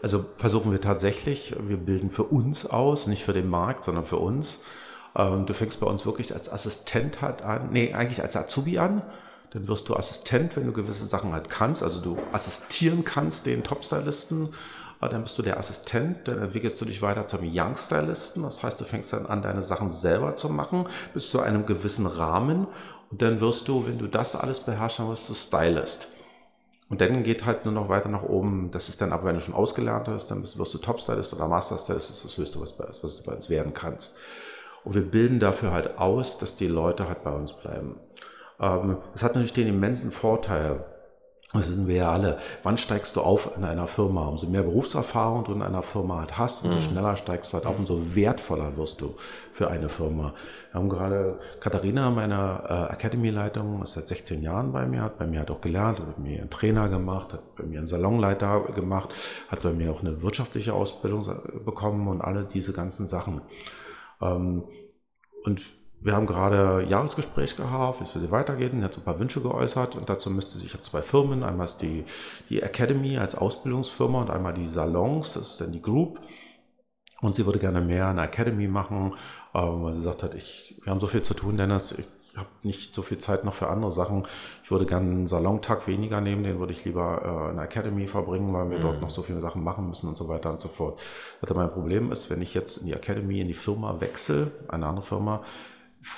also versuchen wir tatsächlich, wir bilden für uns aus, nicht für den Markt, sondern für uns. Ähm, du fängst bei uns wirklich als Assistent halt an, nee, eigentlich als Azubi an. Dann wirst du Assistent, wenn du gewisse Sachen halt kannst, also du assistieren kannst den Top-Stylisten dann bist du der Assistent, dann entwickelst du dich weiter zum Young-Stylisten. Das heißt, du fängst dann an, deine Sachen selber zu machen, bis zu einem gewissen Rahmen. Und dann wirst du, wenn du das alles beherrschst, dann wirst du Stylist. Und dann geht halt nur noch weiter nach oben. Das ist dann aber, wenn du schon ausgelernt hast, dann wirst du Top-Stylist oder Master-Stylist. Das ist das Höchste, was, was du bei uns werden kannst. Und wir bilden dafür halt aus, dass die Leute halt bei uns bleiben. Ähm, das hat natürlich den immensen Vorteil, das wissen wir ja alle. Wann steigst du auf in einer Firma? Umso mehr Berufserfahrung du in einer Firma halt hast, umso mhm. schneller steigst du halt auf, umso wertvoller wirst du für eine Firma. Wir haben gerade Katharina, meine äh, Academy-Leitung, ist seit 16 Jahren bei mir, hat bei mir halt auch gelernt, hat bei mir einen Trainer gemacht, hat bei mir einen Salonleiter gemacht, hat bei mir auch eine wirtschaftliche Ausbildung bekommen und alle diese ganzen Sachen. Ähm, und wir haben gerade Jahresgespräch gehabt, wie es für sie weitergeht. Und hat so ein paar Wünsche geäußert. Und dazu müsste sich, ich habe zwei Firmen. Einmal ist die, die Academy als Ausbildungsfirma und einmal die Salons, das ist dann die Group. Und sie würde gerne mehr eine Academy machen, ähm, weil sie sagt hat, ich, wir haben so viel zu tun, Dennis, ich habe nicht so viel Zeit noch für andere Sachen. Ich würde gerne einen Salontag weniger nehmen, den würde ich lieber äh, in der Academy verbringen, weil wir mhm. dort noch so viele Sachen machen müssen und so weiter und so fort. Also mein Problem ist, wenn ich jetzt in die Academy, in die Firma wechsle, eine andere Firma,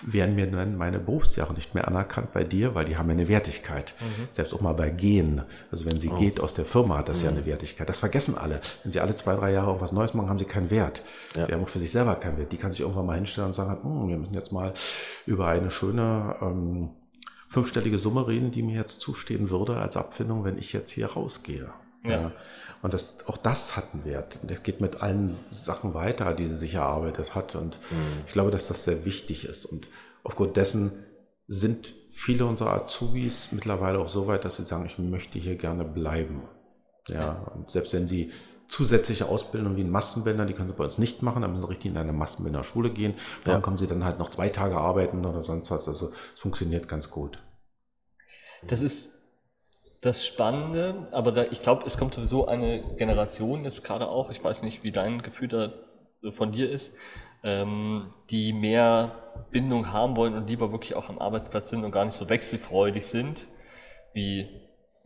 werden mir dann meine Berufsjahre nicht mehr anerkannt bei dir, weil die haben ja eine Wertigkeit. Mhm. Selbst auch mal bei Gehen. Also wenn sie oh. geht aus der Firma, hat das mhm. ja eine Wertigkeit. Das vergessen alle. Wenn sie alle zwei, drei Jahre auch was Neues machen, haben sie keinen Wert. Ja. Sie haben auch für sich selber keinen Wert. Die kann sich irgendwann mal hinstellen und sagen, hm, wir müssen jetzt mal über eine schöne ähm, fünfstellige Summe reden, die mir jetzt zustehen würde als Abfindung, wenn ich jetzt hier rausgehe. Ja. ja. Und das, auch das hat einen Wert. Das geht mit allen Sachen weiter, die sie sich erarbeitet hat. Und mhm. ich glaube, dass das sehr wichtig ist. Und aufgrund dessen sind viele unserer Azubis mittlerweile auch so weit, dass sie sagen, ich möchte hier gerne bleiben. Ja, und selbst wenn sie zusätzliche Ausbildung wie ein Massenbänder, die können sie bei uns nicht machen, dann müssen sie richtig in eine Massenbänderschule gehen. Dann ja. kommen sie dann halt noch zwei Tage arbeiten oder sonst was. Also es funktioniert ganz gut. Das ist das Spannende, aber da, ich glaube, es kommt sowieso eine Generation jetzt gerade auch, ich weiß nicht, wie dein Gefühl da von dir ist, ähm, die mehr Bindung haben wollen und lieber wirklich auch am Arbeitsplatz sind und gar nicht so wechselfreudig sind, wie,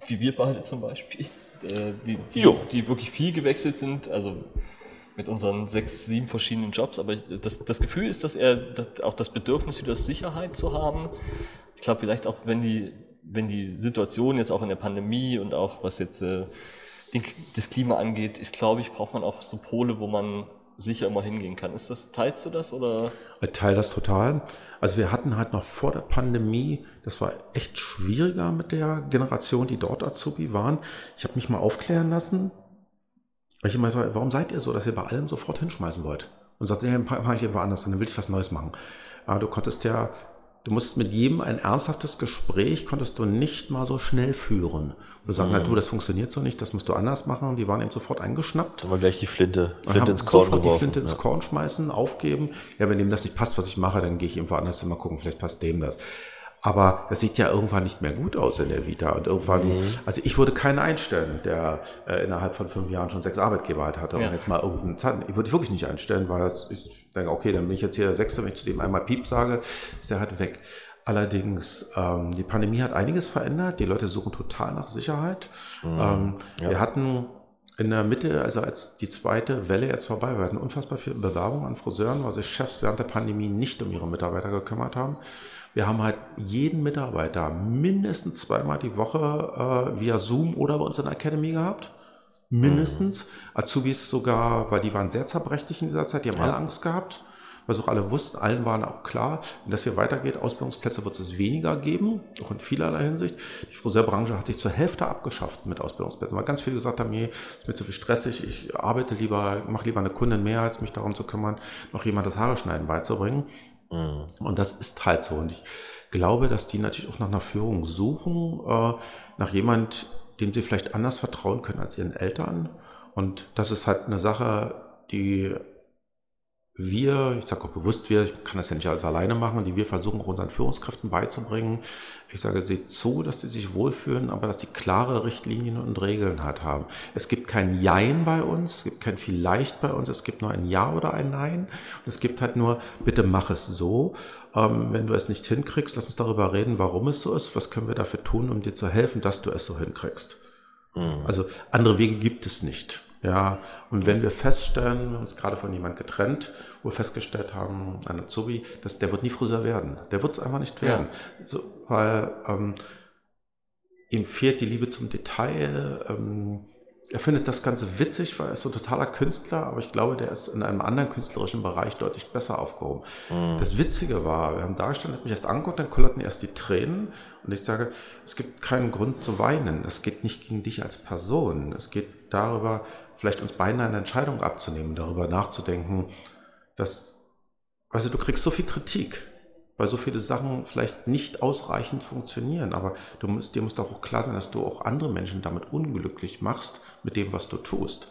wie wir beide zum Beispiel, äh, die, die, die wirklich viel gewechselt sind, also mit unseren sechs, sieben verschiedenen Jobs, aber das, das Gefühl ist, dass er dass auch das Bedürfnis wieder Sicherheit zu haben. Ich glaube, vielleicht auch, wenn die wenn die Situation jetzt auch in der Pandemie und auch was jetzt äh, den, das Klima angeht, ist, glaube ich, braucht man auch so Pole, wo man sicher immer hingehen kann. Ist das, teilst du das oder? Ich teile das total. Also wir hatten halt noch vor der Pandemie, das war echt schwieriger mit der Generation, die dort Azubi waren. Ich habe mich mal aufklären lassen, weil ich immer so, warum seid ihr so, dass ihr bei allem sofort hinschmeißen wollt? Und sagt, ja, mache ich irgendwo anders, dann will ich was Neues machen. Aber du konntest ja Du musst mit jedem ein ernsthaftes Gespräch, konntest du nicht mal so schnell führen. Und du sagst, mhm. na du, das funktioniert so nicht, das musst du anders machen. Und die waren eben sofort eingeschnappt. War gleich die Flinte, Flinte ins Korn geworfen. die Flinte ins Korn schmeißen, aufgeben. Ja, wenn dem das nicht passt, was ich mache, dann gehe ich irgendwo anders mal gucken, vielleicht passt dem das. Aber das sieht ja irgendwann nicht mehr gut aus in der Vita. Und irgendwann, mhm. also ich würde keinen einstellen, der äh, innerhalb von fünf Jahren schon sechs Arbeitgeber halt hatte. Ja. Und jetzt mal irgendeinen Zeit, ich würde ich wirklich nicht einstellen, weil das, ich denke, okay, dann bin ich jetzt hier der Sechste, wenn ich zu dem einmal Piep sage, ist der halt weg. Allerdings, ähm, die Pandemie hat einiges verändert. Die Leute suchen total nach Sicherheit. Mhm. Ähm, ja. Wir hatten in der Mitte, also als die zweite Welle jetzt vorbei war, wir hatten unfassbar viele Bewerbungen an Friseuren, weil sich Chefs während der Pandemie nicht um ihre Mitarbeiter gekümmert haben. Wir haben halt jeden Mitarbeiter mindestens zweimal die Woche äh, via Zoom oder bei uns in der Academy gehabt. Mindestens. Mhm. Azubis sogar, weil die waren sehr zerbrechlich in dieser Zeit, die haben ja. alle Angst gehabt. Was auch alle wussten, allen waren auch klar, wenn das hier weitergeht, Ausbildungsplätze wird es weniger geben, auch in vielerlei Hinsicht. Die Friseurbranche hat sich zur Hälfte abgeschafft mit Ausbildungsplätzen, weil ganz viele gesagt haben, nee, ist mir zu viel stressig, ich arbeite lieber, mache lieber eine Kundin mehr, als mich darum zu kümmern, noch jemand das Haare schneiden beizubringen. Mhm. Und das ist halt so. Und ich glaube, dass die natürlich auch nach einer Führung suchen, äh, nach jemand, dem sie vielleicht anders vertrauen können als ihren Eltern. Und das ist halt eine Sache, die wir, ich sage auch bewusst wir, ich kann das ja nicht alles alleine machen, die wir versuchen auch unseren Führungskräften beizubringen. Ich sage, seht zu, dass die sich wohlfühlen, aber dass die klare Richtlinien und Regeln halt haben. Es gibt kein Jein bei uns, es gibt kein Vielleicht bei uns, es gibt nur ein Ja oder ein Nein. Und es gibt halt nur, bitte mach es so. Ähm, wenn du es nicht hinkriegst, lass uns darüber reden, warum es so ist. Was können wir dafür tun, um dir zu helfen, dass du es so hinkriegst. Mhm. Also andere Wege gibt es nicht. Ja, und wenn wir feststellen, wir haben uns gerade von jemand getrennt, wo wir festgestellt haben, ein Azubi, dass der wird nie Friseur werden. Der wird es einfach nicht werden. Ja. So, weil ähm, ihm fehlt die Liebe zum Detail. Ähm, er findet das Ganze witzig, weil er ist so ein totaler Künstler, aber ich glaube, der ist in einem anderen künstlerischen Bereich deutlich besser aufgehoben. Mhm. Das Witzige war, wir haben da gestanden, hat mich erst angeguckt, dann kullerten erst die Tränen und ich sage, es gibt keinen Grund zu weinen. Es geht nicht gegen dich als Person. Es geht darüber, vielleicht uns beinahe eine Entscheidung abzunehmen, darüber nachzudenken, dass, also du kriegst so viel Kritik, weil so viele Sachen vielleicht nicht ausreichend funktionieren, aber du musst, dir muss doch auch klar sein, dass du auch andere Menschen damit unglücklich machst mit dem, was du tust.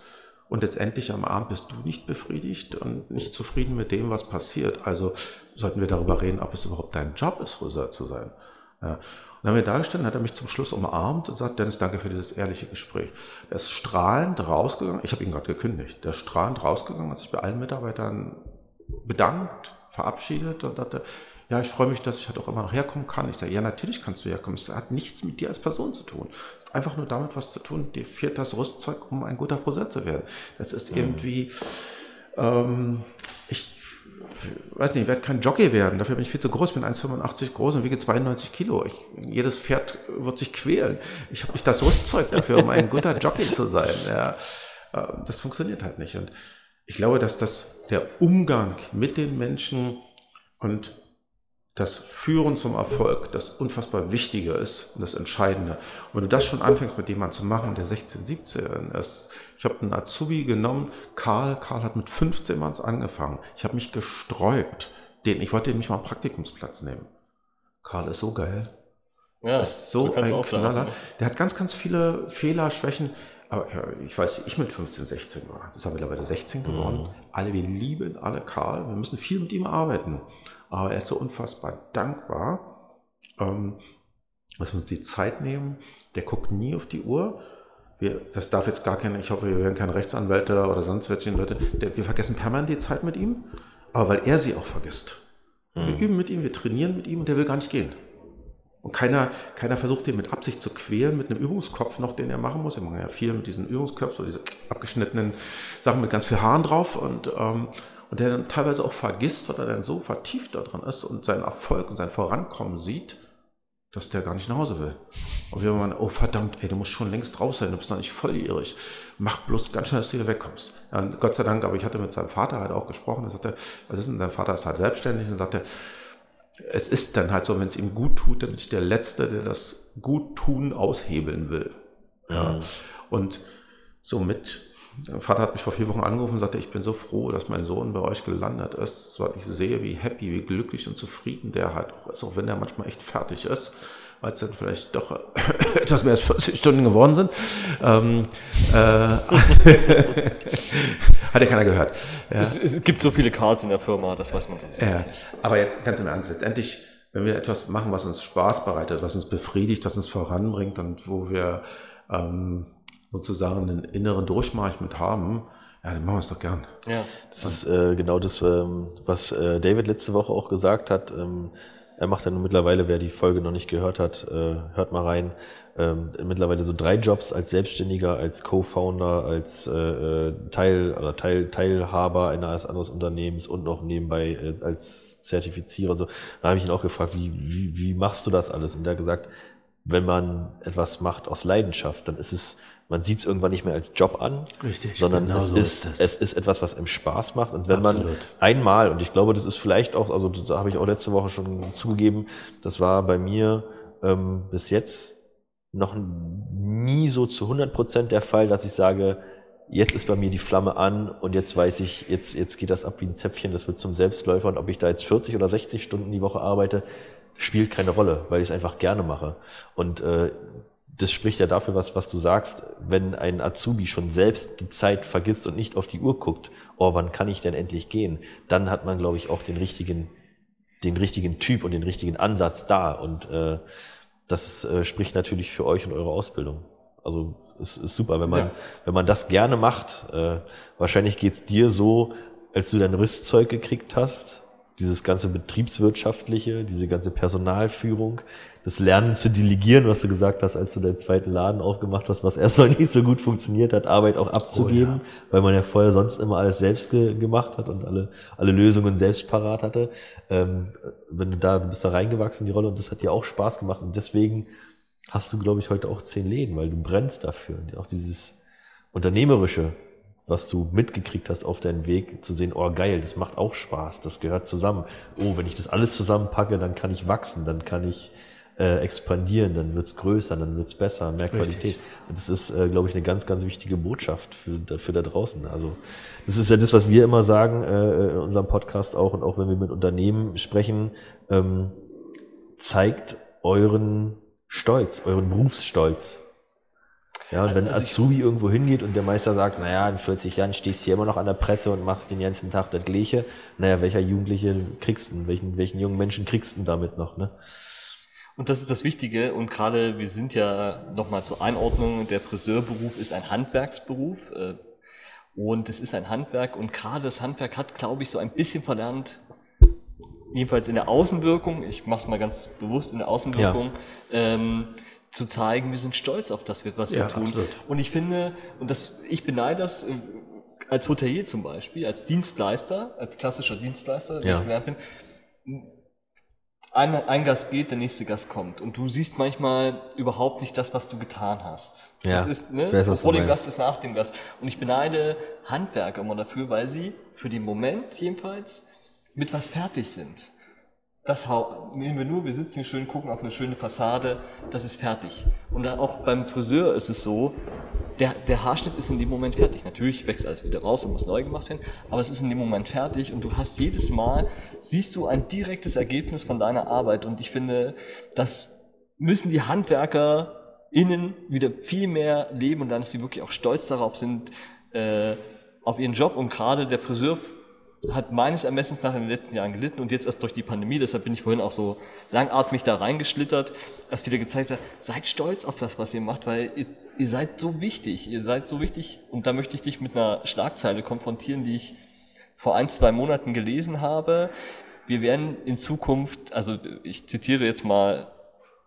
Und letztendlich am Abend bist du nicht befriedigt und nicht zufrieden mit dem, was passiert. Also sollten wir darüber reden, ob es überhaupt dein Job ist, Friseur zu sein. Ja. Dann haben wir da gestanden, hat er mich zum Schluss umarmt und sagt, Dennis, danke für dieses ehrliche Gespräch. Er ist strahlend rausgegangen, ich habe ihn gerade gekündigt, der ist strahlend rausgegangen, hat sich bei allen Mitarbeitern bedankt, verabschiedet und sagte, ja, ich freue mich, dass ich halt auch immer noch herkommen kann. Ich sage, ja, natürlich kannst du herkommen. Es hat nichts mit dir als Person zu tun. Es hat einfach nur damit was zu tun. Dir fehlt das Rüstzeug, um ein guter Friseur zu werden. Das ist mhm. irgendwie, ähm, weiß nicht, ich werde kein Jockey werden. Dafür bin ich viel zu groß. Ich bin 1,85 groß und wiege 92 Kilo. Ich, jedes Pferd wird sich quälen. Ich habe nicht das Rüstzeug dafür, um ein guter Jockey zu sein. Ja, äh, das funktioniert halt nicht. Und ich glaube, dass das der Umgang mit den Menschen und das Führen zum Erfolg das unfassbar Wichtige ist und das Entscheidende. Und wenn du das schon anfängst mit jemandem zu machen, der 16, 17 ist, ich habe einen Azubi genommen, Karl, Karl hat mit 15 Manns angefangen. Ich habe mich gesträubt, den, ich wollte nämlich mal einen Praktikumsplatz nehmen. Karl ist so geil. Ja, ist so ein Knaller. Sagen. Der hat ganz, ganz viele Fehler, Schwächen. Aber ja, ich weiß, wie ich mit 15, 16 war. Das ist aber mittlerweile 16 geworden. Mhm. Alle, wir lieben alle Karl. Wir müssen viel mit ihm arbeiten. Aber er ist so unfassbar dankbar, ähm, dass wir uns die Zeit nehmen. Der guckt nie auf die Uhr. Wir, das darf jetzt gar keine, ich hoffe, wir werden keine Rechtsanwälte oder sonst welche Leute. Der, wir vergessen permanent die Zeit mit ihm, aber weil er sie auch vergisst. Mhm. Wir üben mit ihm, wir trainieren mit ihm und der will gar nicht gehen. Und keiner, keiner versucht den mit Absicht zu quälen, mit einem Übungskopf noch, den er machen muss. Er macht ja viel mit diesen Übungsköpfen, so diese abgeschnittenen Sachen mit ganz viel Haaren drauf. Und ähm, und der dann teilweise auch vergisst, weil er dann so vertieft daran ist und seinen Erfolg und sein Vorankommen sieht, dass der gar nicht nach Hause will. Und wir meinen, oh verdammt, ey, du musst schon längst raus sein, du bist noch nicht volljährig. Mach bloß ganz schnell, dass du wieder wegkommst. Ja, Gott sei Dank, aber ich hatte mit seinem Vater halt auch gesprochen, er sagte, was ist denn, dein Vater ist halt selbstständig und sagte, es ist dann halt so, wenn es ihm gut tut, dann bin ich der Letzte, der das Guttun aushebeln will. Ja. Mhm. Und somit der Vater hat mich vor vier Wochen angerufen und sagte, ich bin so froh, dass mein Sohn bei euch gelandet ist, weil ich sehe, wie happy, wie glücklich und zufrieden der halt auch ist, auch wenn er manchmal echt fertig ist, weil es dann vielleicht doch etwas mehr als 40 Stunden geworden sind. Ähm, äh, hat ja keiner gehört. Ja. Es, es, gibt so viele Cards in der Firma, das weiß man so. Ja. Aber jetzt ganz im Ernst, letztendlich, wenn wir etwas machen, was uns Spaß bereitet, was uns befriedigt, was uns voranbringt und wo wir ähm, sozusagen einen inneren Durchmarsch mit haben, ja, dann machen wir es doch gern. Ja. Das ist äh, genau das, ähm, was äh, David letzte Woche auch gesagt hat. Ähm, er macht ja nun mittlerweile, wer die Folge noch nicht gehört hat, äh, hört mal rein. Ähm, mittlerweile so drei Jobs als Selbstständiger, als Co-Founder, als äh, äh Teil oder Teil, Teilhaber eines anderes Unternehmens und noch nebenbei als, Zertifizierer. So, da habe ich ihn auch gefragt, wie, wie, wie machst du das alles? Und er hat gesagt, wenn man etwas macht aus Leidenschaft, dann ist es, man sieht es irgendwann nicht mehr als Job an, Richtig, sondern genau es, so ist, ist es ist etwas, was einem Spaß macht. Und wenn Absolut. man einmal, und ich glaube, das ist vielleicht auch, also da habe ich auch letzte Woche schon zugegeben, das war bei mir ähm, bis jetzt noch nie so zu 100 Prozent der Fall, dass ich sage, jetzt ist bei mir die Flamme an und jetzt weiß ich, jetzt, jetzt geht das ab wie ein Zäpfchen, das wird zum Selbstläufer und ob ich da jetzt 40 oder 60 Stunden die Woche arbeite, spielt keine Rolle, weil ich es einfach gerne mache. Und äh, das spricht ja dafür was, was du sagst, wenn ein Azubi schon selbst die Zeit vergisst und nicht auf die Uhr guckt, oh, wann kann ich denn endlich gehen? Dann hat man, glaube ich, auch den richtigen, den richtigen Typ und den richtigen Ansatz da. Und äh, das äh, spricht natürlich für euch und eure Ausbildung. Also es ist super, wenn man, ja. wenn man das gerne macht. Äh, wahrscheinlich geht's dir so, als du dein Rüstzeug gekriegt hast, dieses ganze betriebswirtschaftliche, diese ganze Personalführung, das Lernen zu delegieren, was du gesagt hast, als du deinen zweiten Laden aufgemacht hast, was erstmal nicht so gut funktioniert hat, Arbeit auch abzugeben, oh ja. weil man ja vorher sonst immer alles selbst ge gemacht hat und alle, alle Lösungen selbst parat hatte. Ähm, wenn du da, du bist da reingewachsen in die Rolle und das hat dir auch Spaß gemacht und deswegen hast du, glaube ich, heute auch zehn Läden, weil du brennst dafür. Und auch dieses Unternehmerische, was du mitgekriegt hast auf deinem Weg, zu sehen, oh geil, das macht auch Spaß, das gehört zusammen. Oh, wenn ich das alles zusammenpacke, dann kann ich wachsen, dann kann ich äh, expandieren, dann wird's größer, dann wird's besser, mehr Qualität. Richtig. Und das ist, äh, glaube ich, eine ganz, ganz wichtige Botschaft für, für da draußen. Also das ist ja das, was wir immer sagen äh, in unserem Podcast auch und auch wenn wir mit Unternehmen sprechen, ähm, zeigt euren Stolz, euren Berufsstolz. Ja, und also, wenn also Azubi irgendwo hingeht und der Meister sagt, naja, in 40 Jahren stehst du hier immer noch an der Presse und machst den ganzen Tag das Gleiche, naja, welcher Jugendliche kriegst du, welchen, welchen jungen Menschen kriegst du damit noch, ne? Und das ist das Wichtige. Und gerade, wir sind ja nochmal zur Einordnung, der Friseurberuf ist ein Handwerksberuf. Äh, und es ist ein Handwerk. Und gerade das Handwerk hat, glaube ich, so ein bisschen verlernt, jedenfalls in der Außenwirkung, ich mache es mal ganz bewusst in der Außenwirkung, ja. ähm, zu zeigen, wir sind stolz auf das, was wir ja, tun. Absolut. Und ich finde, und das, ich beneide das äh, als Hotelier zum Beispiel, als Dienstleister, als klassischer Dienstleister, ja. ich gelernt bin, ein, ein Gast geht, der nächste Gast kommt. Und du siehst manchmal überhaupt nicht das, was du getan hast. Ja, das ist, ne, weiß, vor dem Gast ist nach dem Gast. Und ich beneide Handwerker immer dafür, weil sie, für den Moment jedenfalls, mit was fertig sind. Das nehmen wir nur, wir sitzen hier schön, gucken auf eine schöne Fassade, das ist fertig. Und auch beim Friseur ist es so, der, der Haarschnitt ist in dem Moment fertig. Natürlich wächst alles wieder raus und muss neu gemacht werden, aber es ist in dem Moment fertig und du hast jedes Mal, siehst du ein direktes Ergebnis von deiner Arbeit und ich finde, das müssen die Handwerker innen wieder viel mehr leben und dann, dass sie wirklich auch stolz darauf sind, äh, auf ihren Job und gerade der Friseur hat meines Ermessens nach in den letzten Jahren gelitten und jetzt erst durch die Pandemie, deshalb bin ich vorhin auch so langatmig da reingeschlittert, erst wieder gezeigt hat, seid stolz auf das, was ihr macht, weil ihr, ihr seid so wichtig, ihr seid so wichtig und da möchte ich dich mit einer Schlagzeile konfrontieren, die ich vor ein, zwei Monaten gelesen habe. Wir werden in Zukunft, also ich zitiere jetzt mal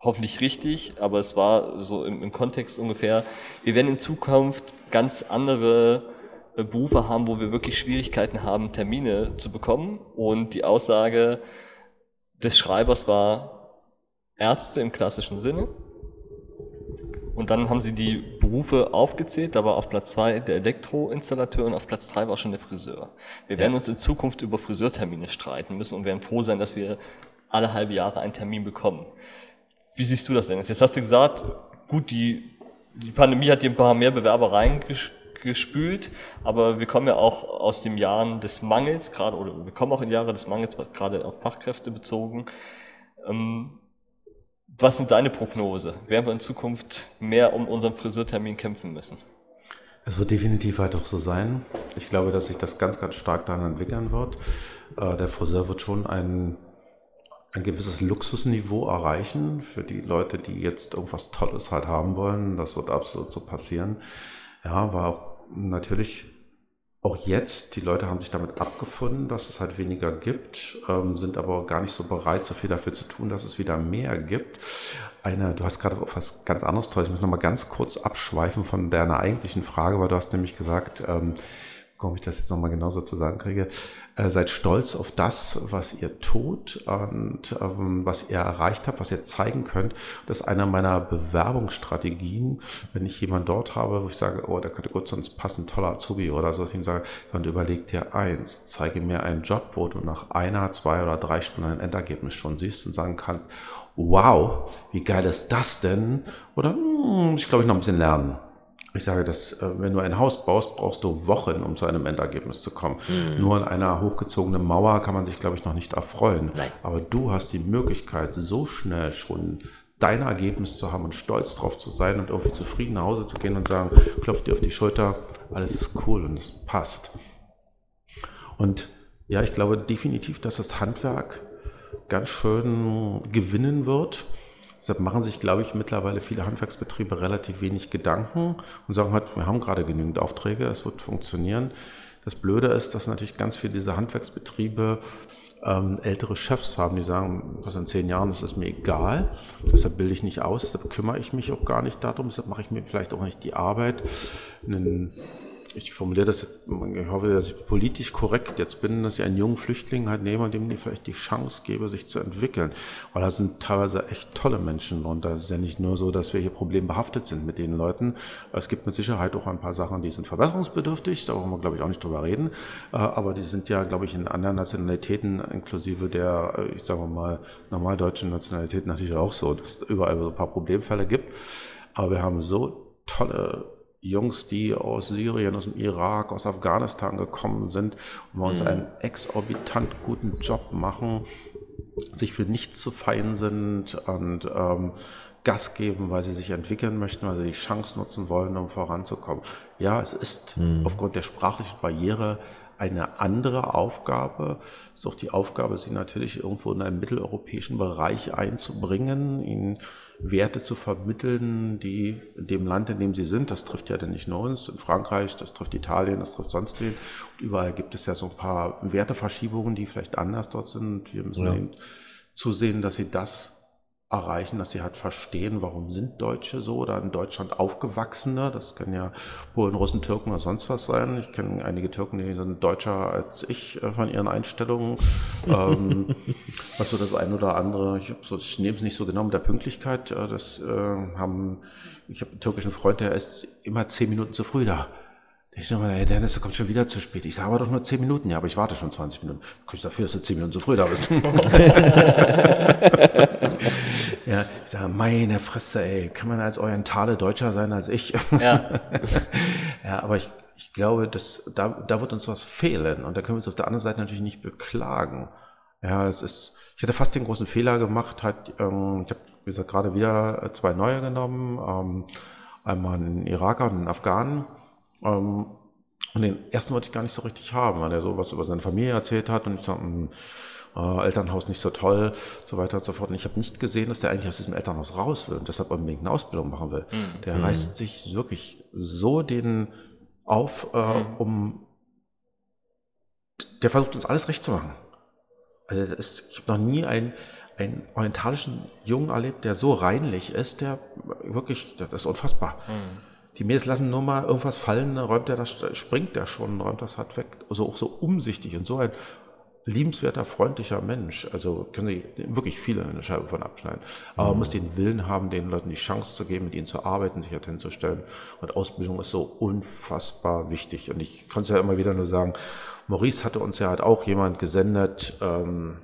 hoffentlich richtig, aber es war so im, im Kontext ungefähr, wir werden in Zukunft ganz andere Berufe haben, wo wir wirklich Schwierigkeiten haben, Termine zu bekommen. Und die Aussage des Schreibers war Ärzte im klassischen Sinne. Und dann haben sie die Berufe aufgezählt. Da war auf Platz zwei der Elektroinstallateur und auf Platz drei war schon der Friseur. Wir werden uns in Zukunft über Friseurtermine streiten müssen und werden froh sein, dass wir alle halbe Jahre einen Termin bekommen. Wie siehst du das denn? Jetzt hast du gesagt, gut, die, die Pandemie hat dir ein paar mehr Bewerber reingeschickt gespült, aber wir kommen ja auch aus den Jahren des Mangels, gerade, oder wir kommen auch in Jahre des Mangels, gerade auf Fachkräfte bezogen. Ähm, was sind deine Prognose? Werden wir in Zukunft mehr um unseren Friseurtermin kämpfen müssen? Es wird definitiv halt auch so sein. Ich glaube, dass sich das ganz, ganz stark daran entwickeln wird. Äh, der Friseur wird schon ein, ein gewisses Luxusniveau erreichen für die Leute, die jetzt irgendwas Tolles halt haben wollen. Das wird absolut so passieren. Ja, war auch natürlich auch jetzt, die Leute haben sich damit abgefunden, dass es halt weniger gibt, ähm, sind aber gar nicht so bereit, so viel dafür zu tun, dass es wieder mehr gibt. Eine, du hast gerade was ganz anderes toll. Ich muss nochmal ganz kurz abschweifen von deiner eigentlichen Frage, weil du hast nämlich gesagt, ähm, ob ich das jetzt nochmal genauso zu sagen kriege, äh, seid stolz auf das, was ihr tut und ähm, was ihr erreicht habt, was ihr zeigen könnt. Das ist einer meiner Bewerbungsstrategien, wenn ich jemanden dort habe, wo ich sage, oh, der könnte gut sonst passen, toller Azubi oder so, dass ich ihm sage, dann überleg dir eins, zeige mir einen Job, wo du nach einer, zwei oder drei Stunden ein Endergebnis schon siehst und sagen kannst, wow, wie geil ist das denn? Oder, hm, ich glaube, ich noch ein bisschen lernen. Ich sage, dass äh, wenn du ein Haus baust, brauchst du Wochen, um zu einem Endergebnis zu kommen. Mhm. Nur an einer hochgezogenen Mauer kann man sich, glaube ich, noch nicht erfreuen. Nein. Aber du hast die Möglichkeit, so schnell schon dein Ergebnis zu haben und stolz drauf zu sein und irgendwie zufrieden nach Hause zu gehen und sagen, klopf dir auf die Schulter, alles ist cool und es passt. Und ja, ich glaube definitiv, dass das Handwerk ganz schön gewinnen wird Deshalb machen sich, glaube ich, mittlerweile viele Handwerksbetriebe relativ wenig Gedanken und sagen halt, wir haben gerade genügend Aufträge, es wird funktionieren. Das Blöde ist, dass natürlich ganz viele dieser Handwerksbetriebe ähm, ältere Chefs haben, die sagen, was in zehn Jahren ist es mir egal, deshalb bilde ich nicht aus, deshalb kümmere ich mich auch gar nicht darum, deshalb mache ich mir vielleicht auch nicht die Arbeit, einen ich formuliere das, jetzt, ich hoffe, dass ich politisch korrekt jetzt bin, dass ich einen jungen Flüchtling halt nehme dem vielleicht die Chance gebe, sich zu entwickeln. Weil da sind teilweise echt tolle Menschen und da ist ja nicht nur so, dass wir hier problembehaftet sind mit den Leuten. Es gibt mit Sicherheit auch ein paar Sachen, die sind verbesserungsbedürftig, da wollen wir, glaube ich, auch nicht drüber reden. Äh, aber die sind ja, glaube ich, in anderen Nationalitäten, inklusive der, äh, ich sage mal, normal deutschen Nationalitäten natürlich auch so, dass es überall so ein paar Problemfälle gibt. Aber wir haben so tolle Jungs, die aus Syrien, aus dem Irak, aus Afghanistan gekommen sind und bei uns mhm. einen exorbitant guten Job machen, sich für nichts zu fein sind und ähm, Gas geben, weil sie sich entwickeln möchten, weil sie die Chance nutzen wollen, um voranzukommen. Ja, es ist mhm. aufgrund der sprachlichen Barriere eine andere Aufgabe. Es ist auch die Aufgabe, sie natürlich irgendwo in einen mitteleuropäischen Bereich einzubringen, ihnen Werte zu vermitteln, die in dem Land, in dem sie sind, das trifft ja dann nicht nur uns, in Frankreich, das trifft Italien, das trifft sonst den. Und überall gibt es ja so ein paar Werteverschiebungen, die vielleicht anders dort sind. Wir müssen ja. eben zusehen, dass sie das erreichen, dass sie halt verstehen, warum sind Deutsche so oder in Deutschland aufgewachsene. Das können ja Polen, Russen, Türken oder sonst was sein. Ich kenne einige Türken, die sind deutscher als ich äh, von ihren Einstellungen. ähm, also das eine oder andere, ich, so, ich nehme es nicht so genau mit der Pünktlichkeit. Äh, das äh, haben, ich habe einen türkischen Freund, der ist immer zehn Minuten zu früh da. Ich sage mal, hey Dennis, du kommst schon wieder zu spät. Ich sage aber doch nur 10 Minuten. Ja, aber ich warte schon 20 Minuten. Du kannst dafür, dass du 10 Minuten zu früh da bist. ja, ich sage, meine Fresse, ey, kann man als Orientale Deutscher sein als ich? Ja. ja, aber ich, ich glaube, dass, da, da wird uns was fehlen. Und da können wir uns auf der anderen Seite natürlich nicht beklagen. Ja, es ist, ich hätte fast den großen Fehler gemacht, halt, ähm, ich habe, wie gesagt, gerade wieder zwei neue genommen, ähm, einmal einen Iraker und einen Afghanen ähm, und den ersten wollte ich gar nicht so richtig haben, weil er so was über seine Familie erzählt hat und ich sag, hm, äh, Elternhaus nicht so toll, so weiter und so fort. Und ich habe nicht gesehen, dass der eigentlich aus diesem Elternhaus raus will und deshalb unbedingt eine Ausbildung machen will. Mhm. Der mhm. reißt sich wirklich so den auf, äh, mhm. um der versucht uns alles recht zu machen. Also ist, ich habe noch nie einen, einen orientalischen Jungen erlebt, der so reinlich ist, der wirklich, das ist unfassbar. Mhm. Die Mädels lassen nur mal irgendwas fallen, dann räumt er das, springt der schon, räumt das halt weg. Also auch so umsichtig und so ein liebenswerter, freundlicher Mensch. Also können sie wirklich viele eine Scheibe von abschneiden. Aber man muss den Willen haben, den Leuten die Chance zu geben, mit ihnen zu arbeiten, sich halt hinzustellen. Und Ausbildung ist so unfassbar wichtig. Und ich kann es ja immer wieder nur sagen, Maurice hatte uns ja halt auch jemand gesendet, ähm,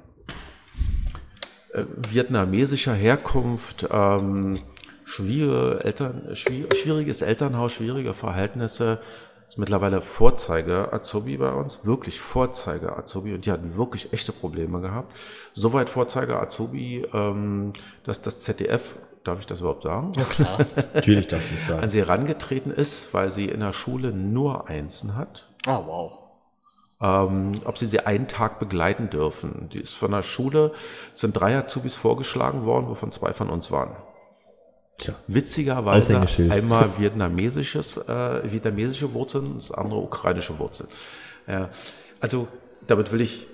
äh, vietnamesischer Herkunft, ähm, schwierige Eltern, schwieriges Elternhaus, schwierige Verhältnisse. Ist mittlerweile Vorzeige Azubi bei uns, wirklich Vorzeige Azubi und die hatten wirklich echte Probleme gehabt. Soweit Vorzeige Azubi, ähm, dass das ZDF darf ich das überhaupt sagen? Ja klar, natürlich darf ich sagen. An sie herangetreten ist, weil sie in der Schule nur Einsen hat. Ah, wow. Ähm, ob sie sie einen Tag begleiten dürfen. Die ist von der Schule, sind drei Azubis vorgeschlagen worden, wovon zwei von uns waren. Tja, Witzigerweise einmal vietnamesisches, äh, vietnamesische Wurzeln, das andere ukrainische Wurzeln. Ja, also damit will ich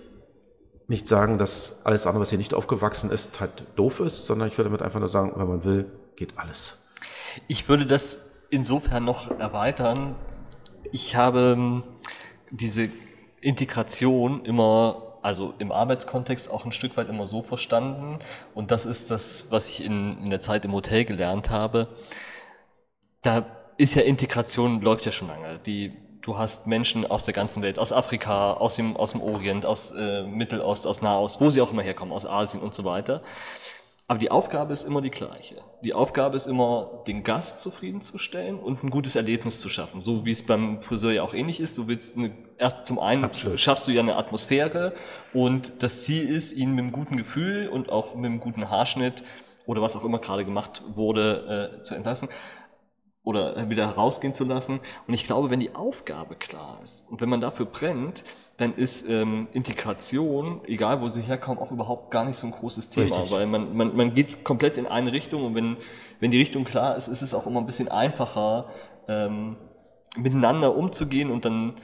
nicht sagen, dass alles andere, was hier nicht aufgewachsen ist, halt doof ist, sondern ich würde damit einfach nur sagen, wenn man will, geht alles. Ich würde das insofern noch erweitern. Ich habe ähm, diese Integration immer also im Arbeitskontext auch ein Stück weit immer so verstanden. Und das ist das, was ich in, in der Zeit im Hotel gelernt habe. Da ist ja Integration, läuft ja schon lange. Die, du hast Menschen aus der ganzen Welt, aus Afrika, aus dem, aus dem Orient, aus äh, Mittelost, aus Nahost, wo sie auch immer herkommen, aus Asien und so weiter. Aber die Aufgabe ist immer die gleiche. Die Aufgabe ist immer, den Gast zufriedenzustellen und ein gutes Erlebnis zu schaffen. So wie es beim Friseur ja auch ähnlich ist. Du willst eine, erst zum einen Absolut. schaffst du ja eine Atmosphäre und das Ziel ist, ihn mit einem guten Gefühl und auch mit einem guten Haarschnitt oder was auch immer gerade gemacht wurde, äh, zu entlassen oder wieder herausgehen zu lassen. Und ich glaube, wenn die Aufgabe klar ist und wenn man dafür brennt, dann ist ähm, Integration, egal wo sie herkommen, auch überhaupt gar nicht so ein großes Thema, Richtig. weil man, man, man geht komplett in eine Richtung und wenn, wenn die Richtung klar ist, ist es auch immer ein bisschen einfacher, ähm, miteinander umzugehen und dann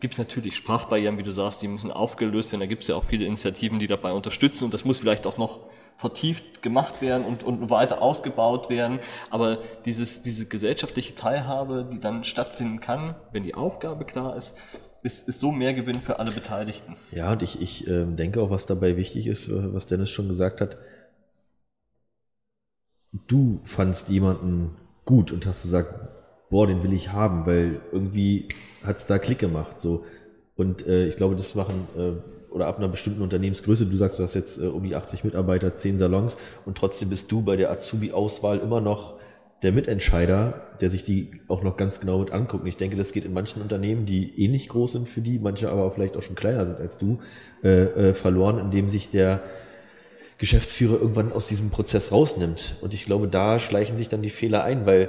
gibt es natürlich Sprachbarrieren, wie du sagst, die müssen aufgelöst werden. Da gibt es ja auch viele Initiativen, die dabei unterstützen und das muss vielleicht auch noch vertieft gemacht werden und, und weiter ausgebaut werden. Aber dieses, diese gesellschaftliche Teilhabe, die dann stattfinden kann, wenn die Aufgabe klar ist, ist, ist so mehr Gewinn für alle Beteiligten. Ja, und ich, ich äh, denke auch, was dabei wichtig ist, äh, was Dennis schon gesagt hat, du fandst jemanden gut und hast gesagt, boah, den will ich haben, weil irgendwie hat es da Klick gemacht. So. Und äh, ich glaube, das machen äh, oder ab einer bestimmten Unternehmensgröße, du sagst, du hast jetzt äh, um die 80 Mitarbeiter, 10 Salons und trotzdem bist du bei der Azubi-Auswahl immer noch der Mitentscheider, der sich die auch noch ganz genau mit anguckt. Und ich denke, das geht in manchen Unternehmen, die ähnlich groß sind für die, manche aber vielleicht auch schon kleiner sind als du, äh, äh, verloren, indem sich der Geschäftsführer irgendwann aus diesem Prozess rausnimmt. Und ich glaube, da schleichen sich dann die Fehler ein, weil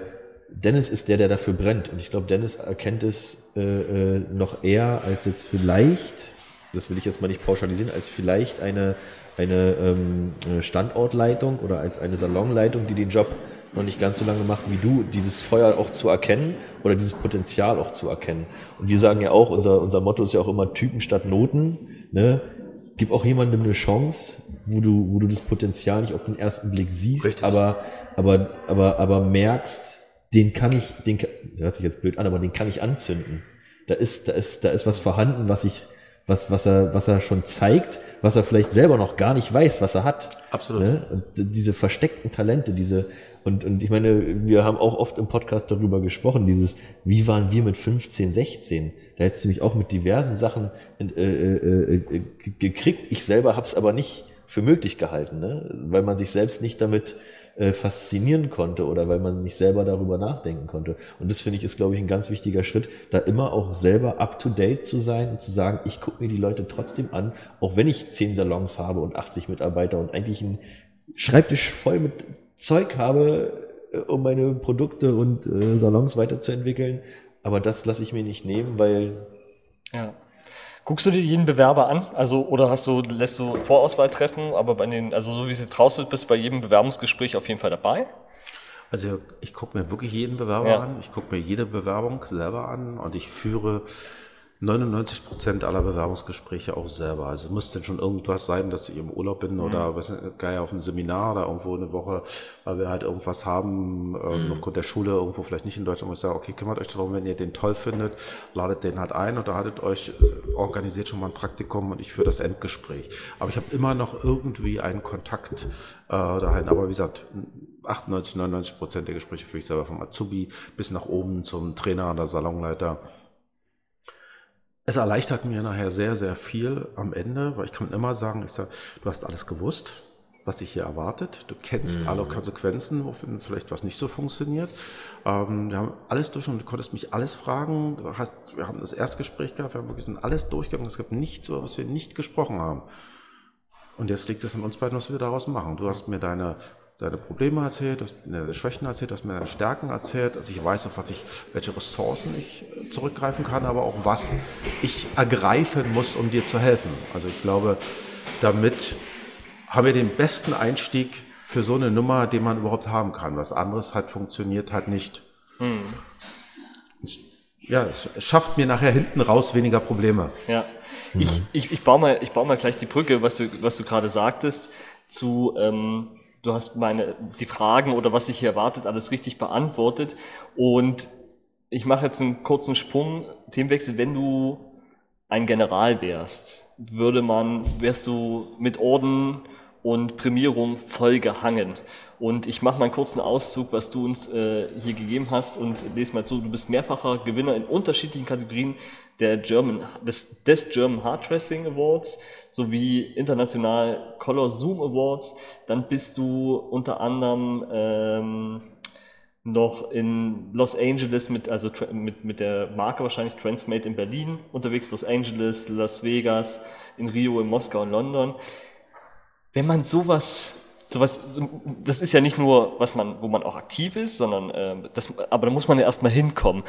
Dennis ist der, der dafür brennt. Und ich glaube, Dennis erkennt es äh, äh, noch eher als jetzt vielleicht, das will ich jetzt mal nicht pauschalisieren, als vielleicht eine, eine ähm, Standortleitung oder als eine Salonleitung, die den Job noch nicht ganz so lange macht wie du, dieses Feuer auch zu erkennen oder dieses Potenzial auch zu erkennen. Und wir sagen ja auch, unser, unser Motto ist ja auch immer Typen statt Noten. Ne? Gib auch jemandem eine Chance, wo du, wo du das Potenzial nicht auf den ersten Blick siehst, aber, aber, aber, aber merkst, den kann ich, den, das hört sich jetzt blöd an, aber den kann ich anzünden. Da ist, da ist, da ist was vorhanden, was ich, was, was er, was er schon zeigt, was er vielleicht selber noch gar nicht weiß, was er hat. Absolut. Ne? Und diese versteckten Talente, diese, und, und ich meine, wir haben auch oft im Podcast darüber gesprochen, dieses, wie waren wir mit 15, 16? Da hättest du mich auch mit diversen Sachen äh, äh, äh, gekriegt. Ich selber hab's aber nicht für möglich gehalten, ne? weil man sich selbst nicht damit äh, faszinieren konnte oder weil man nicht selber darüber nachdenken konnte. Und das finde ich ist, glaube ich, ein ganz wichtiger Schritt, da immer auch selber up-to-date zu sein und zu sagen, ich gucke mir die Leute trotzdem an, auch wenn ich zehn Salons habe und 80 Mitarbeiter und eigentlich einen Schreibtisch voll mit Zeug habe, äh, um meine Produkte und äh, Salons weiterzuentwickeln. Aber das lasse ich mir nicht nehmen, weil ja. Guckst du dir jeden Bewerber an? Also, oder hast du, lässt du Vorauswahl treffen, aber bei den, also so wie es jetzt raus ist, bist du bei jedem Bewerbungsgespräch auf jeden Fall dabei? Also ich gucke mir wirklich jeden Bewerber ja. an, ich gucke mir jede Bewerbung selber an und ich führe 99 Prozent aller Bewerbungsgespräche auch selber. Also muss denn schon irgendwas sein, dass ich im Urlaub bin oder mhm. was geil auf einem Seminar oder irgendwo eine Woche, weil wir halt irgendwas haben, ähm, mhm. aufgrund der Schule irgendwo vielleicht nicht in Deutschland, wo ich sage, okay, kümmert euch darum, wenn ihr den toll findet, ladet den halt ein oder haltet euch, äh, organisiert schon mal ein Praktikum und ich führe das Endgespräch. Aber ich habe immer noch irgendwie einen Kontakt äh, dahin. Aber wie gesagt, 98, 99 Prozent der Gespräche führe ich selber vom Azubi bis nach oben zum Trainer oder Salonleiter es erleichtert mir nachher sehr, sehr viel am Ende, weil ich kann immer sagen, ich sage, du hast alles gewusst, was dich hier erwartet. Du kennst mhm. alle Konsequenzen, wofür vielleicht was nicht so funktioniert. Ähm, wir haben alles durch und du konntest mich alles fragen. Du hast, wir haben das Erstgespräch gehabt, wir haben wirklich alles durchgegangen. Es gab nichts, was wir nicht gesprochen haben. Und jetzt liegt es an uns beiden, was wir daraus machen. Du hast mir deine deine Probleme erzählt, du hast mir deine Schwächen erzählt, du hast mir deine Stärken erzählt. Also ich weiß, auf was ich, welche Ressourcen ich zurückgreifen kann, aber auch was ich ergreifen muss, um dir zu helfen. Also ich glaube, damit haben wir den besten Einstieg für so eine Nummer, den man überhaupt haben kann. Was anderes hat funktioniert halt nicht. Hm. Ja, es schafft mir nachher hinten raus weniger Probleme. Ja, mhm. ich, ich, ich, baue mal, ich baue mal gleich die Brücke, was du, was du gerade sagtest, zu ähm, du hast meine, die Fragen oder was sich hier erwartet, alles richtig beantwortet. Und ich mache jetzt einen kurzen Sprung, Themenwechsel. Wenn du ein General wärst, würde man, wärst du mit Orden und Prämierung voll gehangen. Und ich mache mal einen kurzen Auszug, was du uns äh, hier gegeben hast und lese mal zu. Du bist mehrfacher Gewinner in unterschiedlichen Kategorien der German, des, des German Hard Wrestling Awards sowie international Color Zoom Awards. Dann bist du unter anderem ähm, noch in Los Angeles mit, also mit, mit der Marke wahrscheinlich Transmade in Berlin unterwegs, Los Angeles, Las Vegas, in Rio, in Moskau und London wenn man sowas, sowas, das ist ja nicht nur, was man, wo man auch aktiv ist, sondern äh, das, aber da muss man ja erstmal hinkommen.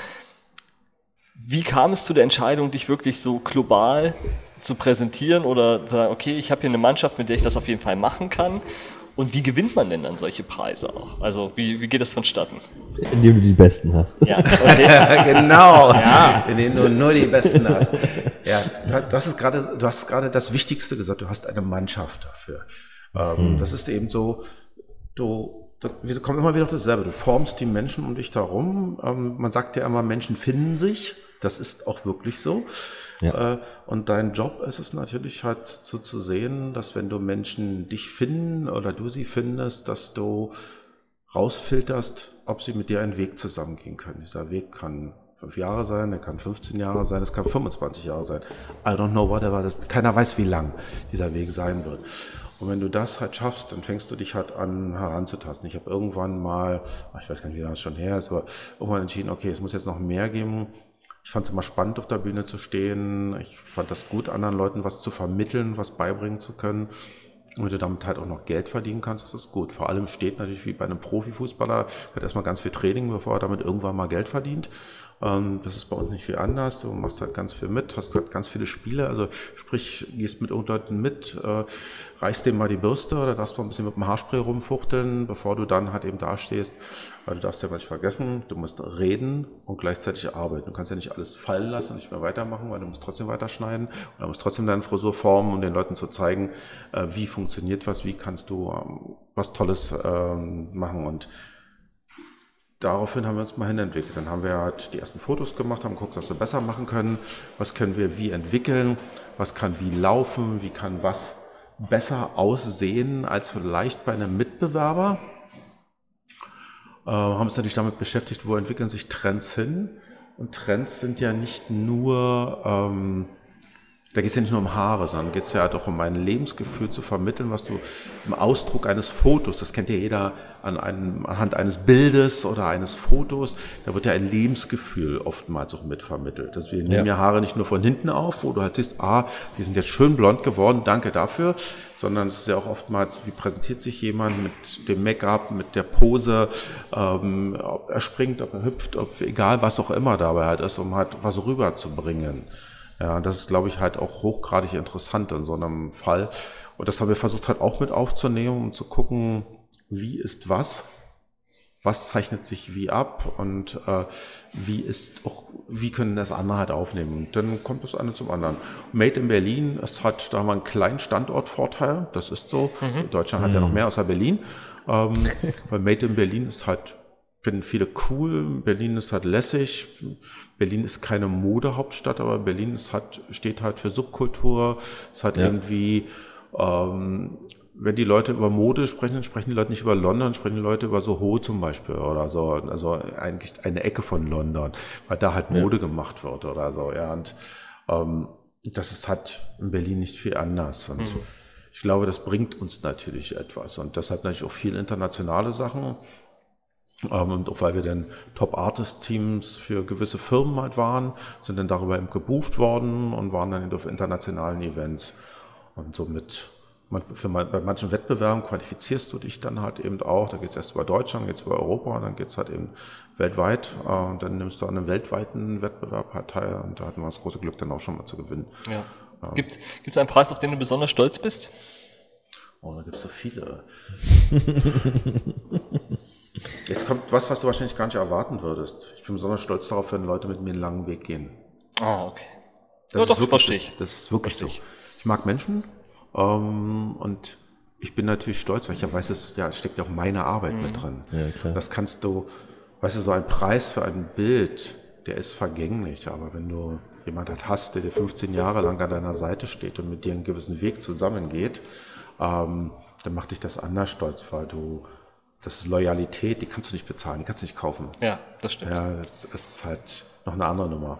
Wie kam es zu der Entscheidung, dich wirklich so global zu präsentieren oder zu sagen, okay, ich habe hier eine Mannschaft, mit der ich das auf jeden Fall machen kann? Und wie gewinnt man denn dann solche Preise auch? Also wie, wie geht das vonstatten? Indem du die Besten hast. Ja, okay. genau. Ja. Indem du nur die Besten hast. Ja, du hast es gerade, du hast gerade das Wichtigste gesagt. Du hast eine Mannschaft dafür. Ähm, mhm. Das ist eben so, du, das, wir kommen immer wieder auf dasselbe. Du formst die Menschen um dich darum. Ähm, man sagt ja immer, Menschen finden sich. Das ist auch wirklich so. Ja. Äh, und dein Job ist es natürlich halt so zu sehen, dass wenn du Menschen dich finden oder du sie findest, dass du rausfilterst, ob sie mit dir einen Weg zusammengehen können. Dieser Weg kann fünf Jahre sein, der kann 15 Jahre sein, es kann 25 Jahre sein. I don't know whatever. Das, keiner weiß, wie lang dieser Weg sein wird. Und wenn du das halt schaffst, dann fängst du dich halt an heranzutasten. Ich habe irgendwann mal, ich weiß gar nicht, wie lange es schon her ist, aber irgendwann entschieden, okay, es muss jetzt noch mehr geben. Ich fand es immer spannend, auf der Bühne zu stehen. Ich fand das gut, anderen Leuten was zu vermitteln, was beibringen zu können. wenn du damit halt auch noch Geld verdienen kannst, ist das gut. Vor allem steht natürlich wie bei einem Profifußballer, hat erstmal ganz viel Training, bevor er damit irgendwann mal Geld verdient. Ähm, das ist bei uns nicht viel anders. Du machst halt ganz viel mit, hast halt ganz viele Spiele. Also sprich, gehst mit Leuten mit, äh, reißt dem mal die Bürste oder darfst du ein bisschen mit dem Haarspray rumfuchteln, bevor du dann halt eben dastehst. Weil du darfst ja nicht vergessen, du musst reden und gleichzeitig arbeiten. Du kannst ja nicht alles fallen lassen und nicht mehr weitermachen, weil du musst trotzdem weiterschneiden und du musst trotzdem deine Frisur formen, um den Leuten zu zeigen, äh, wie funktioniert was, wie kannst du ähm, was Tolles ähm, machen und daraufhin haben wir uns mal hinentwickelt. Dann haben wir halt die ersten Fotos gemacht, haben geguckt, was wir besser machen können, was können wir wie entwickeln, was kann wie laufen, wie kann was besser aussehen als vielleicht bei einem Mitbewerber. Äh, haben uns natürlich damit beschäftigt, wo entwickeln sich Trends hin. Und Trends sind ja nicht nur ähm, da geht es ja nicht nur um Haare, sondern geht es ja halt auch um ein Lebensgefühl zu vermitteln, was du im Ausdruck eines Fotos, das kennt ja jeder an einem, anhand eines Bildes oder eines Fotos, da wird ja ein Lebensgefühl oftmals auch mitvermittelt. Also wir nehmen ja. ja Haare nicht nur von hinten auf, wo du halt siehst, ah, die sind jetzt schön blond geworden, danke dafür, sondern es ist ja auch oftmals, wie präsentiert sich jemand mit dem Make-up, mit der Pose, ähm, ob er springt, ob er hüpft, ob egal was auch immer dabei halt ist, um halt was rüberzubringen. Ja, das ist, glaube ich, halt auch hochgradig interessant in so einem Fall. Und das haben wir versucht halt auch mit aufzunehmen, um zu gucken, wie ist was, was zeichnet sich wie ab und äh, wie ist auch, wie können das andere halt aufnehmen. Und dann kommt das eine zum anderen. Made in Berlin, es hat, da haben wir einen kleinen Standortvorteil, das ist so. Mhm. Deutschland hat ja noch mhm. mehr außer Berlin. Ähm, weil Made in Berlin ist halt finden viele cool. Berlin ist halt lässig. Berlin ist keine Modehauptstadt, aber Berlin ist halt, steht halt für Subkultur. Es hat ja. irgendwie, ähm, wenn die Leute über Mode sprechen, dann sprechen die Leute nicht über London, sprechen die Leute über Soho zum Beispiel oder so. Also eigentlich eine Ecke von London, weil da halt Mode ja. gemacht wird oder so. Ja, und ähm, das ist halt in Berlin nicht viel anders. Und mhm. ich glaube, das bringt uns natürlich etwas. Und das hat natürlich auch viel internationale Sachen. Ähm, und auch weil wir dann Top-Artist-Teams für gewisse Firmen halt waren, sind dann darüber eben gebucht worden und waren dann auf internationalen Events. Und somit, für bei manchen Wettbewerben qualifizierst du dich dann halt eben auch. Da geht es erst über Deutschland, geht es über Europa und dann geht es halt eben weltweit. Äh, und dann nimmst du an einem weltweiten Wettbewerb halt teil. Und da hatten wir das große Glück, dann auch schon mal zu gewinnen. Ja. Gibt es einen Preis, auf den du besonders stolz bist? Oh, da gibt es so viele. Jetzt kommt was, was du wahrscheinlich gar nicht erwarten würdest. Ich bin besonders stolz darauf, wenn Leute mit mir einen langen Weg gehen. Ah, okay. Das, ja, ist, doch, wirklich, das, das ist wirklich verstehe so. Ich mag Menschen ähm, und ich bin natürlich stolz, weil ich ja weiß, es ja, steckt ja auch meine Arbeit mhm. mit drin. Ja, klar. Das kannst du, weißt du, so ein Preis für ein Bild, der ist vergänglich, aber wenn du jemanden halt hast, der dir 15 Jahre lang an deiner Seite steht und mit dir einen gewissen Weg zusammengeht, ähm, dann macht dich das anders stolz, weil du das ist Loyalität, die kannst du nicht bezahlen, die kannst du nicht kaufen. Ja, das stimmt. Ja, das ist halt noch eine andere Nummer.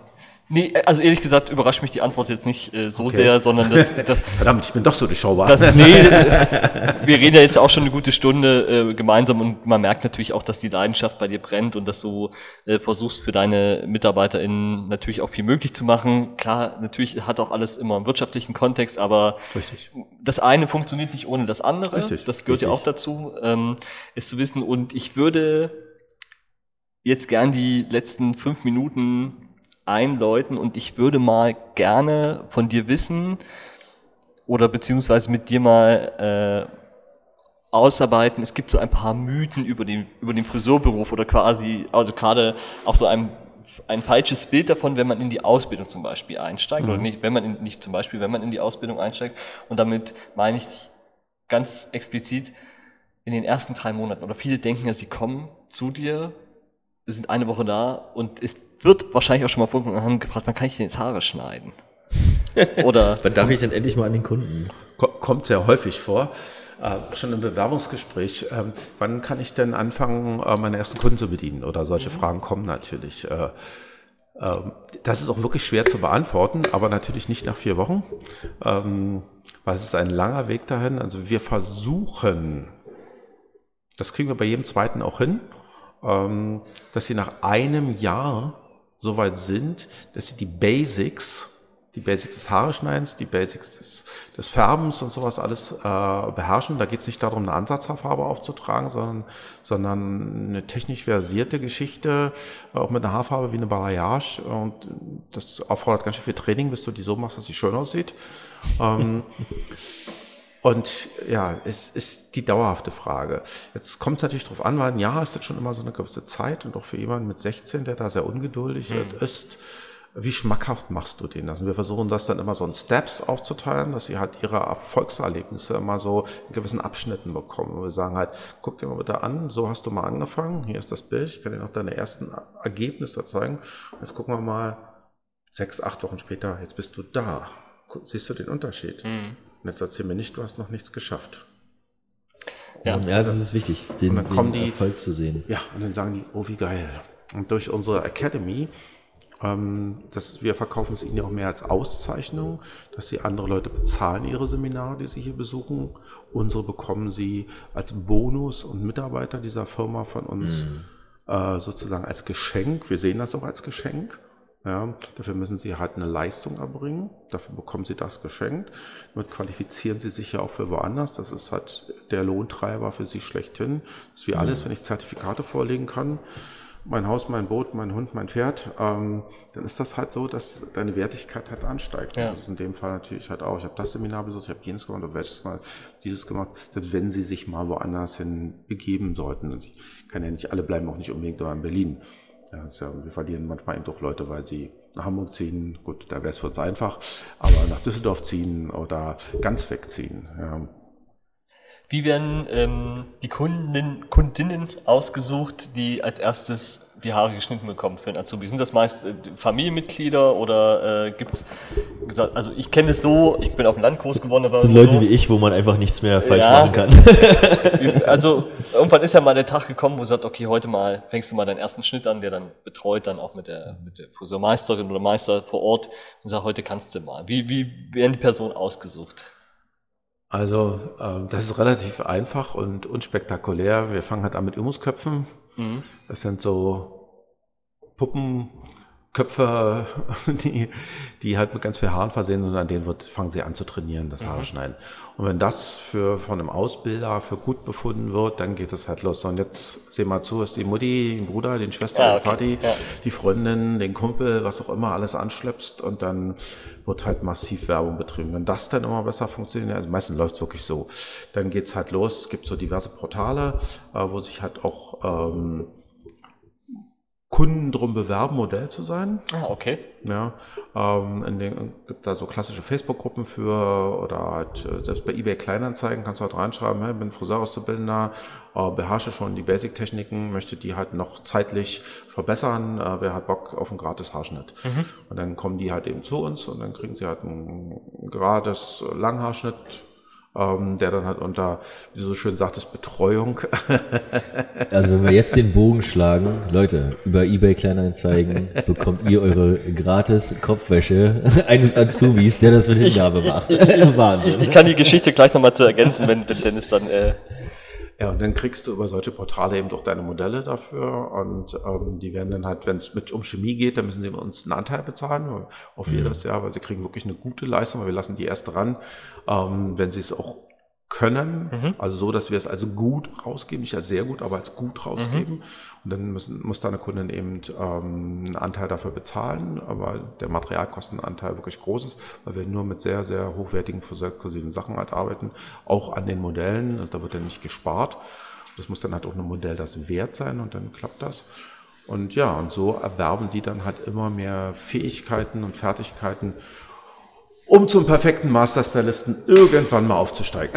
Nee, also ehrlich gesagt überrascht mich die Antwort jetzt nicht äh, so okay. sehr, sondern das, das Verdammt, ich bin doch so durchschaubar. Das, nee, wir reden ja jetzt auch schon eine gute Stunde äh, gemeinsam und man merkt natürlich auch, dass die Leidenschaft bei dir brennt und dass du äh, versuchst für deine MitarbeiterInnen natürlich auch viel möglich zu machen. Klar, natürlich hat auch alles immer einen wirtschaftlichen Kontext, aber Richtig. das eine funktioniert nicht ohne das andere. Richtig. Das gehört Richtig. ja auch dazu, ähm, ist zu wissen. Und ich würde jetzt gern die letzten fünf Minuten einläuten und ich würde mal gerne von dir wissen oder beziehungsweise mit dir mal äh, ausarbeiten. Es gibt so ein paar Mythen über den, über den Friseurberuf oder quasi, also gerade auch so ein, ein falsches Bild davon, wenn man in die Ausbildung zum Beispiel einsteigt mhm. oder nicht, wenn man in, nicht zum Beispiel, wenn man in die Ausbildung einsteigt. Und damit meine ich ganz explizit in den ersten drei Monaten oder viele denken ja, sie kommen zu dir sind eine Woche da und es wird wahrscheinlich auch schon mal vorgekommen und haben gefragt, wann kann ich denn jetzt Haare schneiden? Oder wann darf ich denn endlich mal an den Kunden? Kommt sehr häufig vor. Äh, schon im Bewerbungsgespräch, äh, wann kann ich denn anfangen, äh, meine ersten Kunden zu bedienen? Oder solche mhm. Fragen kommen natürlich. Äh, ähm, das ist auch wirklich schwer zu beantworten, aber natürlich nicht nach vier Wochen, ähm, weil es ist ein langer Weg dahin. Also wir versuchen, das kriegen wir bei jedem zweiten auch hin, ähm, dass sie nach einem Jahr so weit sind, dass sie die Basics die Basics des Haareschneidens, die Basics des, des Färbens und sowas alles äh, beherrschen. Da geht es nicht darum, eine Ansatzhaarfarbe aufzutragen, sondern, sondern eine technisch versierte Geschichte, auch mit einer Haarfarbe wie eine Balayage. Und das erfordert ganz schön viel Training, bis du die so machst, dass sie schön aussieht. ähm, und ja, es ist die dauerhafte Frage. Jetzt kommt es natürlich darauf an, weil ein Jahr ist jetzt schon immer so eine gewisse Zeit und auch für jemanden mit 16, der da sehr ungeduldig mhm. ist, wie schmackhaft machst du den? Also wir versuchen das dann immer so in Steps aufzuteilen, dass sie halt ihre Erfolgserlebnisse immer so in gewissen Abschnitten bekommen. Und wir sagen halt, guck dir mal bitte an, so hast du mal angefangen, hier ist das Bild, ich kann dir noch deine ersten Ergebnisse zeigen. Jetzt gucken wir mal, sechs, acht Wochen später, jetzt bist du da. Siehst du den Unterschied? Mhm. Und jetzt erzähl mir nicht, du hast noch nichts geschafft. Ja, ja das ist wichtig, den, den die, Erfolg zu sehen. Ja, und dann sagen die, oh, wie geil. Und durch unsere Academy, ähm, das, wir verkaufen es ihnen ja auch mehr als Auszeichnung, dass sie andere Leute bezahlen ihre Seminare, die sie hier besuchen. Unsere bekommen sie als Bonus und Mitarbeiter dieser Firma von uns mhm. äh, sozusagen als Geschenk. Wir sehen das auch als Geschenk. Ja, dafür müssen sie halt eine Leistung erbringen. Dafür bekommen sie das geschenkt. Damit qualifizieren sie sich ja auch für woanders. Das ist halt der Lohntreiber für sie schlechthin. Das ist wie alles, wenn ich Zertifikate vorlegen kann. Mein Haus, mein Boot, mein Hund, mein Pferd, ähm, dann ist das halt so, dass deine Wertigkeit halt ansteigt. Ja. Das ist in dem Fall natürlich halt auch. Ich habe das Seminar besucht, ich habe jenes gemacht, oder welches Mal dieses gemacht, selbst wenn sie sich mal woanders hin begeben sollten. Und ich kann ja nicht, alle bleiben auch nicht unbedingt in Berlin. Ja, ja, wir verlieren manchmal eben doch Leute, weil sie nach Hamburg ziehen. Gut, da wäre es für uns einfach, aber nach Düsseldorf ziehen oder ganz wegziehen. Ja. Wie werden ähm, die Kunden, Kundinnen ausgesucht, die als erstes die Haare geschnitten bekommen für den Azubi? Sind das meist äh, Familienmitglieder oder äh, gibt's gesagt, also ich kenne es so, ich bin auf dem Land groß geworden. Das sind Leute so. wie ich, wo man einfach nichts mehr falsch ja. machen kann. also irgendwann ist ja mal der Tag gekommen, wo du sagst, okay, heute mal fängst du mal deinen ersten Schnitt an, der dann betreut dann auch mit der, mit der Friseurmeisterin oder Meister vor Ort und sagt, heute kannst du mal. Wie, wie werden die Personen ausgesucht? Also äh, das ist relativ einfach und unspektakulär. Wir fangen halt an mit Übungsköpfen. Mhm. Das sind so Puppen, Köpfe, die, die halt mit ganz viel Haaren versehen sind und an denen wird, fangen sie an zu trainieren, das Haare mhm. schneiden. Und wenn das für, von einem Ausbilder für gut befunden wird, dann geht es halt los. Und jetzt seh mal zu, ist die Mutti, den Bruder, den Schwester, ja, okay. den Vati, ja. die Freundin, den Kumpel, was auch immer alles anschleppst und dann wird halt massiv Werbung betrieben. Wenn das dann immer besser funktioniert, also meistens läuft es wirklich so, dann geht's halt los. Es gibt so diverse Portale, äh, wo sich halt auch ähm, Kunden drum bewerben, Modell zu sein. Ah, okay. Ja, ähm, in den, gibt da so klassische Facebook-Gruppen für oder halt äh, selbst bei eBay Kleinanzeigen kannst du halt reinschreiben, hey, bin Friseurauszubildender, äh, beherrsche schon die Basic-Techniken, möchte die halt noch zeitlich verbessern, äh, wer hat Bock auf einen gratis Haarschnitt. Mhm. Und dann kommen die halt eben zu uns und dann kriegen sie halt ein gratis Langhaarschnitt ähm, der dann halt unter, wie du so schön sagtest, Betreuung. also wenn wir jetzt den Bogen schlagen, Leute, über eBay Kleinanzeigen bekommt ihr eure gratis Kopfwäsche eines Azubis, der das mit Hingabe macht. Wahnsinn. Ich, ich, kann die Geschichte gleich nochmal zu ergänzen, wenn, wenn Dennis dann äh, ja, und dann kriegst du über solche Portale eben doch deine Modelle dafür und ähm, die werden dann halt, wenn es mit um Chemie geht, dann müssen sie uns einen Anteil bezahlen auf jedes mhm. Jahr, weil sie kriegen wirklich eine gute Leistung, weil wir lassen die erst dran, ähm, wenn sie es auch können, mhm. also so, dass wir es also gut rausgeben, nicht als sehr gut, aber als gut rausgeben. Mhm. Und dann müssen, muss deine Kundin eben ähm, einen Anteil dafür bezahlen, aber der Materialkostenanteil wirklich groß ist, weil wir nur mit sehr, sehr hochwertigen, exklusiven Sachen halt arbeiten, auch an den Modellen, also da wird ja nicht gespart. Das muss dann halt auch ein Modell das wert sein und dann klappt das. Und ja, und so erwerben die dann halt immer mehr Fähigkeiten und Fertigkeiten um zum perfekten Masterstylisten irgendwann mal aufzusteigen.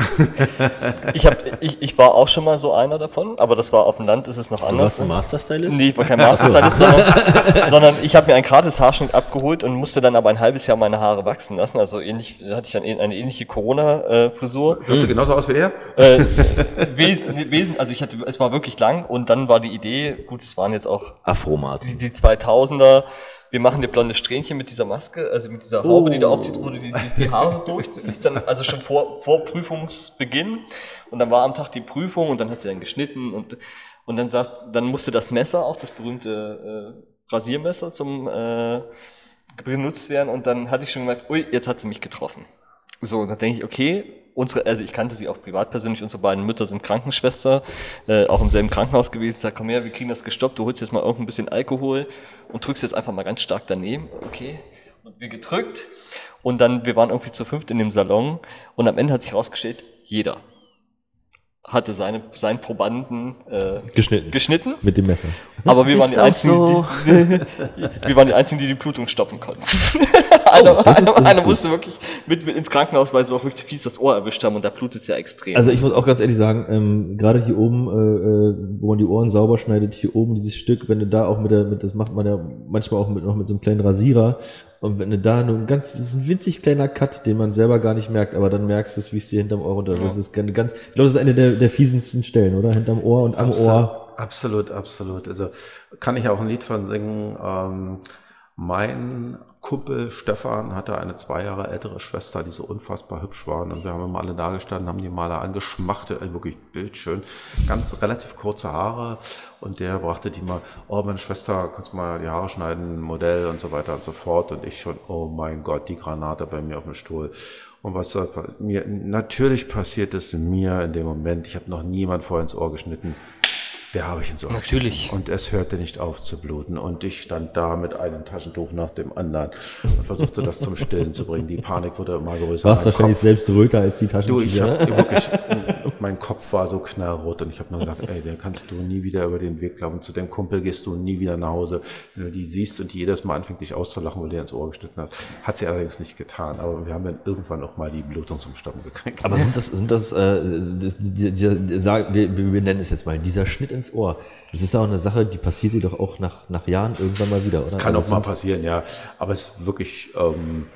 ich, hab, ich, ich war auch schon mal so einer davon, aber das war auf dem Land, ist es noch anders. Du warst ein Masterstylist? Nee, ich war kein Masterstylist, sondern, sondern ich habe mir einen gratis Haarschnitt abgeholt und musste dann aber ein halbes Jahr meine Haare wachsen lassen. Also ähnlich, hatte ich dann eine ähnliche Corona-Frisur. Sahst du genauso aus wie er? Äh, wesen, wesen, also ich hatte, es war wirklich lang und dann war die Idee, gut, es waren jetzt auch Afromat. Die, die 2000er, wir machen dir blonde Strähnchen mit dieser Maske, also mit dieser Haube, oh. die du oh. aufziehst, wo du die, die, die Haare durchziehst, dann, also schon vor, vor Prüfungsbeginn. Und dann war am Tag die Prüfung und dann hat sie dann geschnitten und, und dann sagt, dann musste das Messer, auch das berühmte äh, Rasiermesser zum, äh, benutzt werden und dann hatte ich schon gemerkt, ui, jetzt hat sie mich getroffen. So, da denke ich, okay, unsere, also ich kannte sie auch privat persönlich, unsere beiden Mütter sind Krankenschwester, äh, auch im selben Krankenhaus gewesen. Ich sag, komm her, wir kriegen das gestoppt, du holst jetzt mal irgendein bisschen Alkohol und drückst jetzt einfach mal ganz stark daneben. Okay. Und wir gedrückt und dann, wir waren irgendwie zu fünft in dem Salon und am Ende hat sich herausgestellt, jeder hatte seine, seinen Probanden äh, Geschnitten. geschnitten. Mit dem Messer. Aber wir waren, die einzigen, so. die, wir waren die einzigen, die die Blutung stoppen konnten. einer Oh, das ist- das einer musste wirklich mit, mit ins Krankenhaus, weil sie auch wirklich fies das Ohr erwischt haben und da blutet es ja extrem. Also ich muss auch ganz ehrlich sagen, ähm, gerade hier oben, äh, äh, wo man die Ohren sauber schneidet, hier oben dieses Stück, wenn du da auch mit der, mit, das macht man ja manchmal auch mit, noch mit so einem kleinen Rasierer, und wenn du da nur ein ganz, das ist ein winzig kleiner Cut, den man selber gar nicht merkt, aber dann merkst du es, wie es dir hinterm Ohr runter, das ist ganz, ganz, ich glaube, das ist eine der, der fiesesten Stellen, oder? Hinterm Ohr und am Ohr. Absolut, absolut. Also kann ich auch ein Lied von singen. Ähm, mein Kumpel Stefan hatte eine zwei Jahre ältere Schwester, die so unfassbar hübsch war. Und wir haben immer alle da gestanden, haben die Maler angeschmachtet, ey, wirklich bildschön. Ganz relativ kurze Haare. Und der brachte die mal, oh, meine Schwester, kannst du mal die Haare schneiden, Modell und so weiter und so fort. Und ich schon, oh mein Gott, die Granate bei mir auf dem Stuhl. Und was soll pa- mir, natürlich passiert es mir in dem Moment, ich habe noch niemand vorher ins Ohr geschnitten, der habe ich ins Ohr Natürlich. geschnitten. Und es hörte nicht auf zu bluten. Und ich stand da mit einem Taschentuch nach dem anderen und versuchte das zum Stillen zu bringen. Die Panik wurde immer größer. Warst wahrscheinlich selbst röter als die Du, ich Taschentücher. hab wirklich, mein Kopf war so knallrot und ich habe nur gedacht, ey, den kannst du nie wieder über den Weg laufen. Zu dem Kumpel gehst du nie wieder nach Hause. Wenn du die siehst und die jedes Mal anfängt, dich auszulachen, weil du dir ins Ohr geschnitten hast. Hat sie allerdings nicht getan. Aber wir haben dann irgendwann auch mal die Blutung zum Stoppen gekriegt. Aber sind das, sind das, äh, das die, die, die, sagen, wir, wir nennen es jetzt mal, dieser Schnitt ins Ohr, das ist ja auch eine Sache, die passiert dir doch auch nach, nach Jahren irgendwann mal wieder, oder? Kann Also auch mal passieren, ja. Aber es ist wirklich ähm,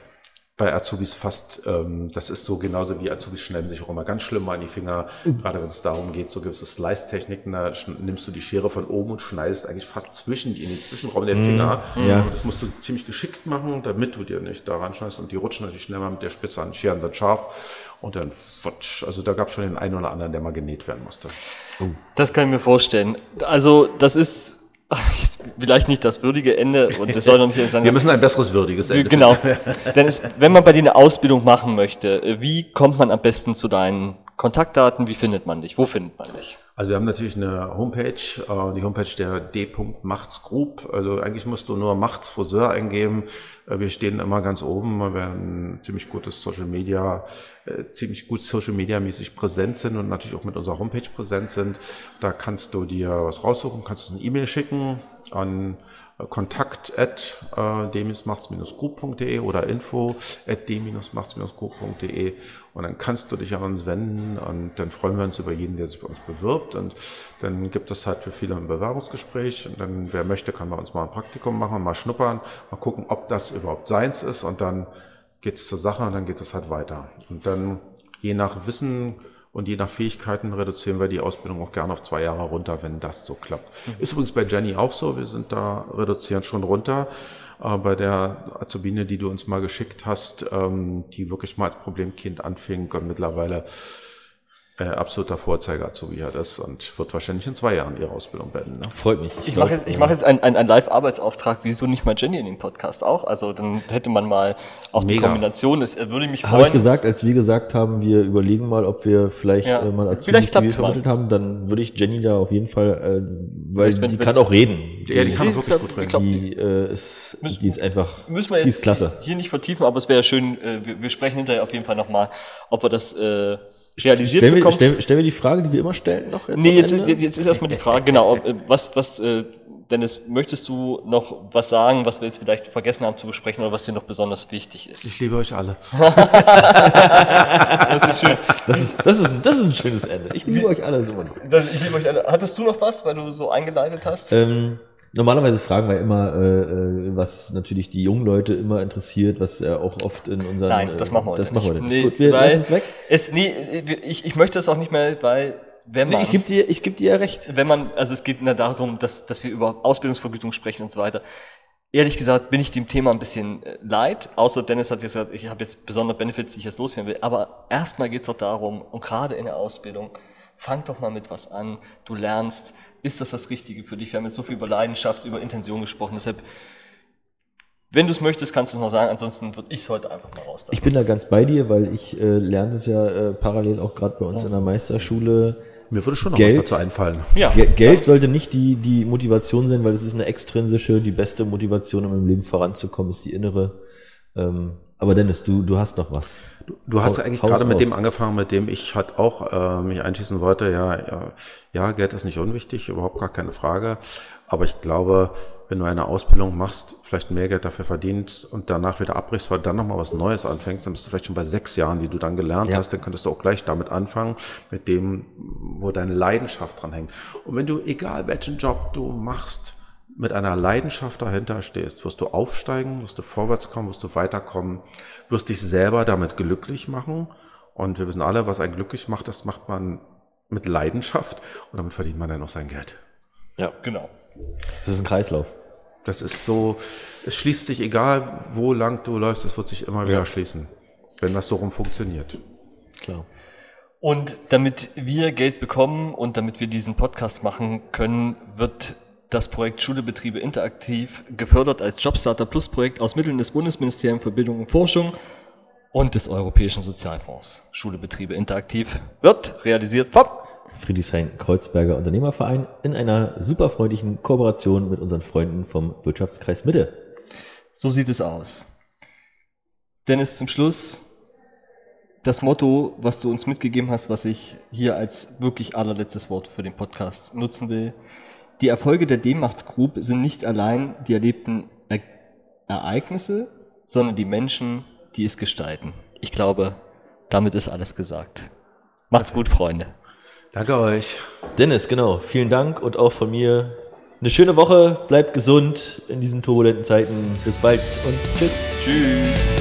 bei Azubis fast, ähm, das ist so genauso wie Azubis schneiden sich auch immer ganz schlimm an die Finger, gerade wenn es darum geht, so gewisse Slice-Techniken, da nimmst du die Schere von oben und schneidest eigentlich fast zwischen die, in den Zwischenraum der Finger. ja. Und das musst du ziemlich geschickt machen, damit du dir nicht daran schneidest und die rutschen natürlich schnell mal mit der Spitze an. Scheren sind scharf und dann futsch. Also da gab es schon den einen oder anderen, der mal genäht werden musste. Das kann ich mir vorstellen. Also, das ist vielleicht nicht das würdige Ende und es soll noch nicht sein. Wir müssen ein besseres, würdiges Ende Genau. Denn es, wenn man bei dir eine Ausbildung machen möchte, wie kommt man am besten zu deinen Kontaktdaten? Wie findet man dich? Wo findet man dich? Also wir haben natürlich eine Homepage, äh, die Homepage der D.Machts Group. Also eigentlich musst du nur Machts Friseur eingeben. Äh, Wir stehen immer ganz oben, weil wir ein ziemlich gutes Social Media, äh, ziemlich gut Social Media mäßig präsent sind und natürlich auch mit unserer Homepage präsent sind. Da kannst du dir was raussuchen, kannst uns eine E-Mail schicken an kontakt at äh, d-machts-group.de oder info at d-machts-group.de und dann kannst du dich an uns wenden und dann freuen wir uns über jeden, der sich bei uns bewirbt. Und dann gibt es halt für viele ein Bewerbungsgespräch und dann, wer möchte, kann bei uns mal ein Praktikum machen, mal schnuppern, mal gucken, ob das überhaupt seins ist. Und dann geht's zur Sache und dann geht es halt weiter. Und dann je nach Wissen und je nach Fähigkeiten reduzieren wir die Ausbildung auch gerne auf zwei Jahre runter, wenn das so klappt. Ist übrigens bei Jenny auch so. Wir sind da reduzieren schon runter. Äh, bei der Azubine, die du uns mal geschickt hast, ähm, die wirklich mal als Problemkind anfing und mittlerweile äh, absoluter Vorzeige-Azubi hat ist und wird wahrscheinlich in zwei Jahren ihre Ausbildung beenden. Ne? Freut mich. Ich glaub, mache jetzt, ich mache jetzt einen, einen, einen Live-Arbeitsauftrag. Wieso nicht mal Jenny in den Podcast auch? Also dann hätte man mal auch die Mega. Kombination. Das äh, würde mich Habe ich freuen. gesagt, als wir gesagt haben, wir überlegen mal, ob wir vielleicht Ja. äh, mal die mal. vermittelt haben, dann würde ich Jenny da auf jeden Fall, äh, weil die wenn- kann auch reden. Ja, die kann ich wirklich gut ich reden. die äh, ist, Müssen- die ist einfach, Müssen wir die ist jetzt klasse. hier nicht vertiefen, aber es wäre schön, äh, wir, wir sprechen hinterher auf jeden Fall nochmal, ob wir das äh, realisiert Stellen wir, bekommen. stellen, stellen wir die Frage, die wir immer stellen, noch jetzt Nee, jetzt, jetzt ist erstmal die Frage, genau, äh, was, was, äh, Dennis, möchtest du noch was sagen, was wir jetzt vielleicht vergessen haben zu besprechen oder was dir noch besonders wichtig ist? Ich liebe euch alle. Das ist schön. Das ist, das, ist, das ist ein schönes Ende. Ich liebe euch alle so. Ich liebe euch alle. Hattest du noch was, weil du so eingeleitet hast? Ähm, normalerweise fragen wir immer, äh, äh, was natürlich die jungen Leute immer interessiert, was ja auch oft in unseren. Nein, das machen wir heute Das machen wir nicht. Nee, Gut, wir lassen es weg. Es, nee, ich, ich möchte das auch nicht mehr, weil wenn man, Nee, ich gebe dir, ich geb dir ja recht. wenn man, also es geht nur darum, dass, dass wir über Ausbildungsvergütung sprechen und so weiter. Ehrlich gesagt bin ich dem Thema ein bisschen äh, leid, außer Dennis hat jetzt gesagt, ich habe jetzt besondere Benefits, die ich jetzt loswerden will. Aber erstmal geht es doch darum, und gerade in der Ausbildung, fang doch mal mit was an. Du lernst, ist das das Richtige für dich? Wir haben jetzt so viel über Leidenschaft, über Intention gesprochen. Deshalb Wenn du es möchtest, kannst du es noch sagen, ansonsten würde ich es heute einfach mal raus. Ich bin da ganz bei dir, weil ich äh, lerne es ja äh, parallel auch gerade bei uns in der Meisterschule. Mir würde schon noch Geld. was dazu einfallen. ja, Ge Geld sollte nicht die, die Motivation sein, weil es ist eine extrinsische, die beste Motivation, um im Leben voranzukommen, ist die innere. Ähm, aber Dennis, du, du hast noch was. Du hast Hau- ja eigentlich hau's gerade mit dem angefangen, mit dem ich halt auch äh, mich einschließen wollte. Ja, ja, ja, Geld ist nicht unwichtig, überhaupt gar keine Frage. Aber ich glaube, wenn du eine Ausbildung machst, vielleicht mehr Geld dafür verdienst und danach wieder abbrichst, weil dann nochmal was Neues anfängst, dann bist du vielleicht schon bei sechs Jahren, die du dann gelernt Ja. hast, dann könntest du auch gleich damit anfangen, mit dem, wo deine Leidenschaft dran hängt. Und wenn du, egal welchen Job du machst, mit einer Leidenschaft dahinter stehst, wirst du aufsteigen, wirst du vorwärts kommen, wirst du weiterkommen, wirst dich selber damit glücklich machen. Und wir wissen alle, was einen glücklich macht, das macht man mit Leidenschaft und damit verdient man dann auch sein Geld. Ja, genau. das ist ein Kreislauf. Das ist so, es schließt sich, egal wo lang du läufst, es wird sich immer wieder schließen, wenn das so rum funktioniert. Klar. Und damit wir Geld bekommen und damit wir diesen Podcast machen können, wird das Projekt Schule Betriebe interaktiv gefördert als Jobstarter Plus Projekt aus Mitteln des Bundesministeriums für Bildung und Forschung und des Europäischen Sozialfonds. Schule Betriebe interaktiv wird realisiert vom Friedrichshain-Kreuzberger Unternehmerverein in einer super freundlichen Kooperation mit unseren Freunden vom Wirtschaftskreis Mitte. So sieht es aus. Dennis, zum Schluss das Motto, was du uns mitgegeben hast, was ich hier als wirklich allerletztes Wort für den Podcast nutzen will. Die Erfolge der D-Machts Group sind nicht allein die erlebten er Ereignisse, sondern die Menschen, die es gestalten. Ich glaube, damit ist alles gesagt. Macht's gut, Freunde. Danke euch. Dennis, genau, vielen Dank und auch von mir eine schöne Woche. Bleibt gesund in diesen turbulenten Zeiten. Bis bald und tschüss. Tschüss.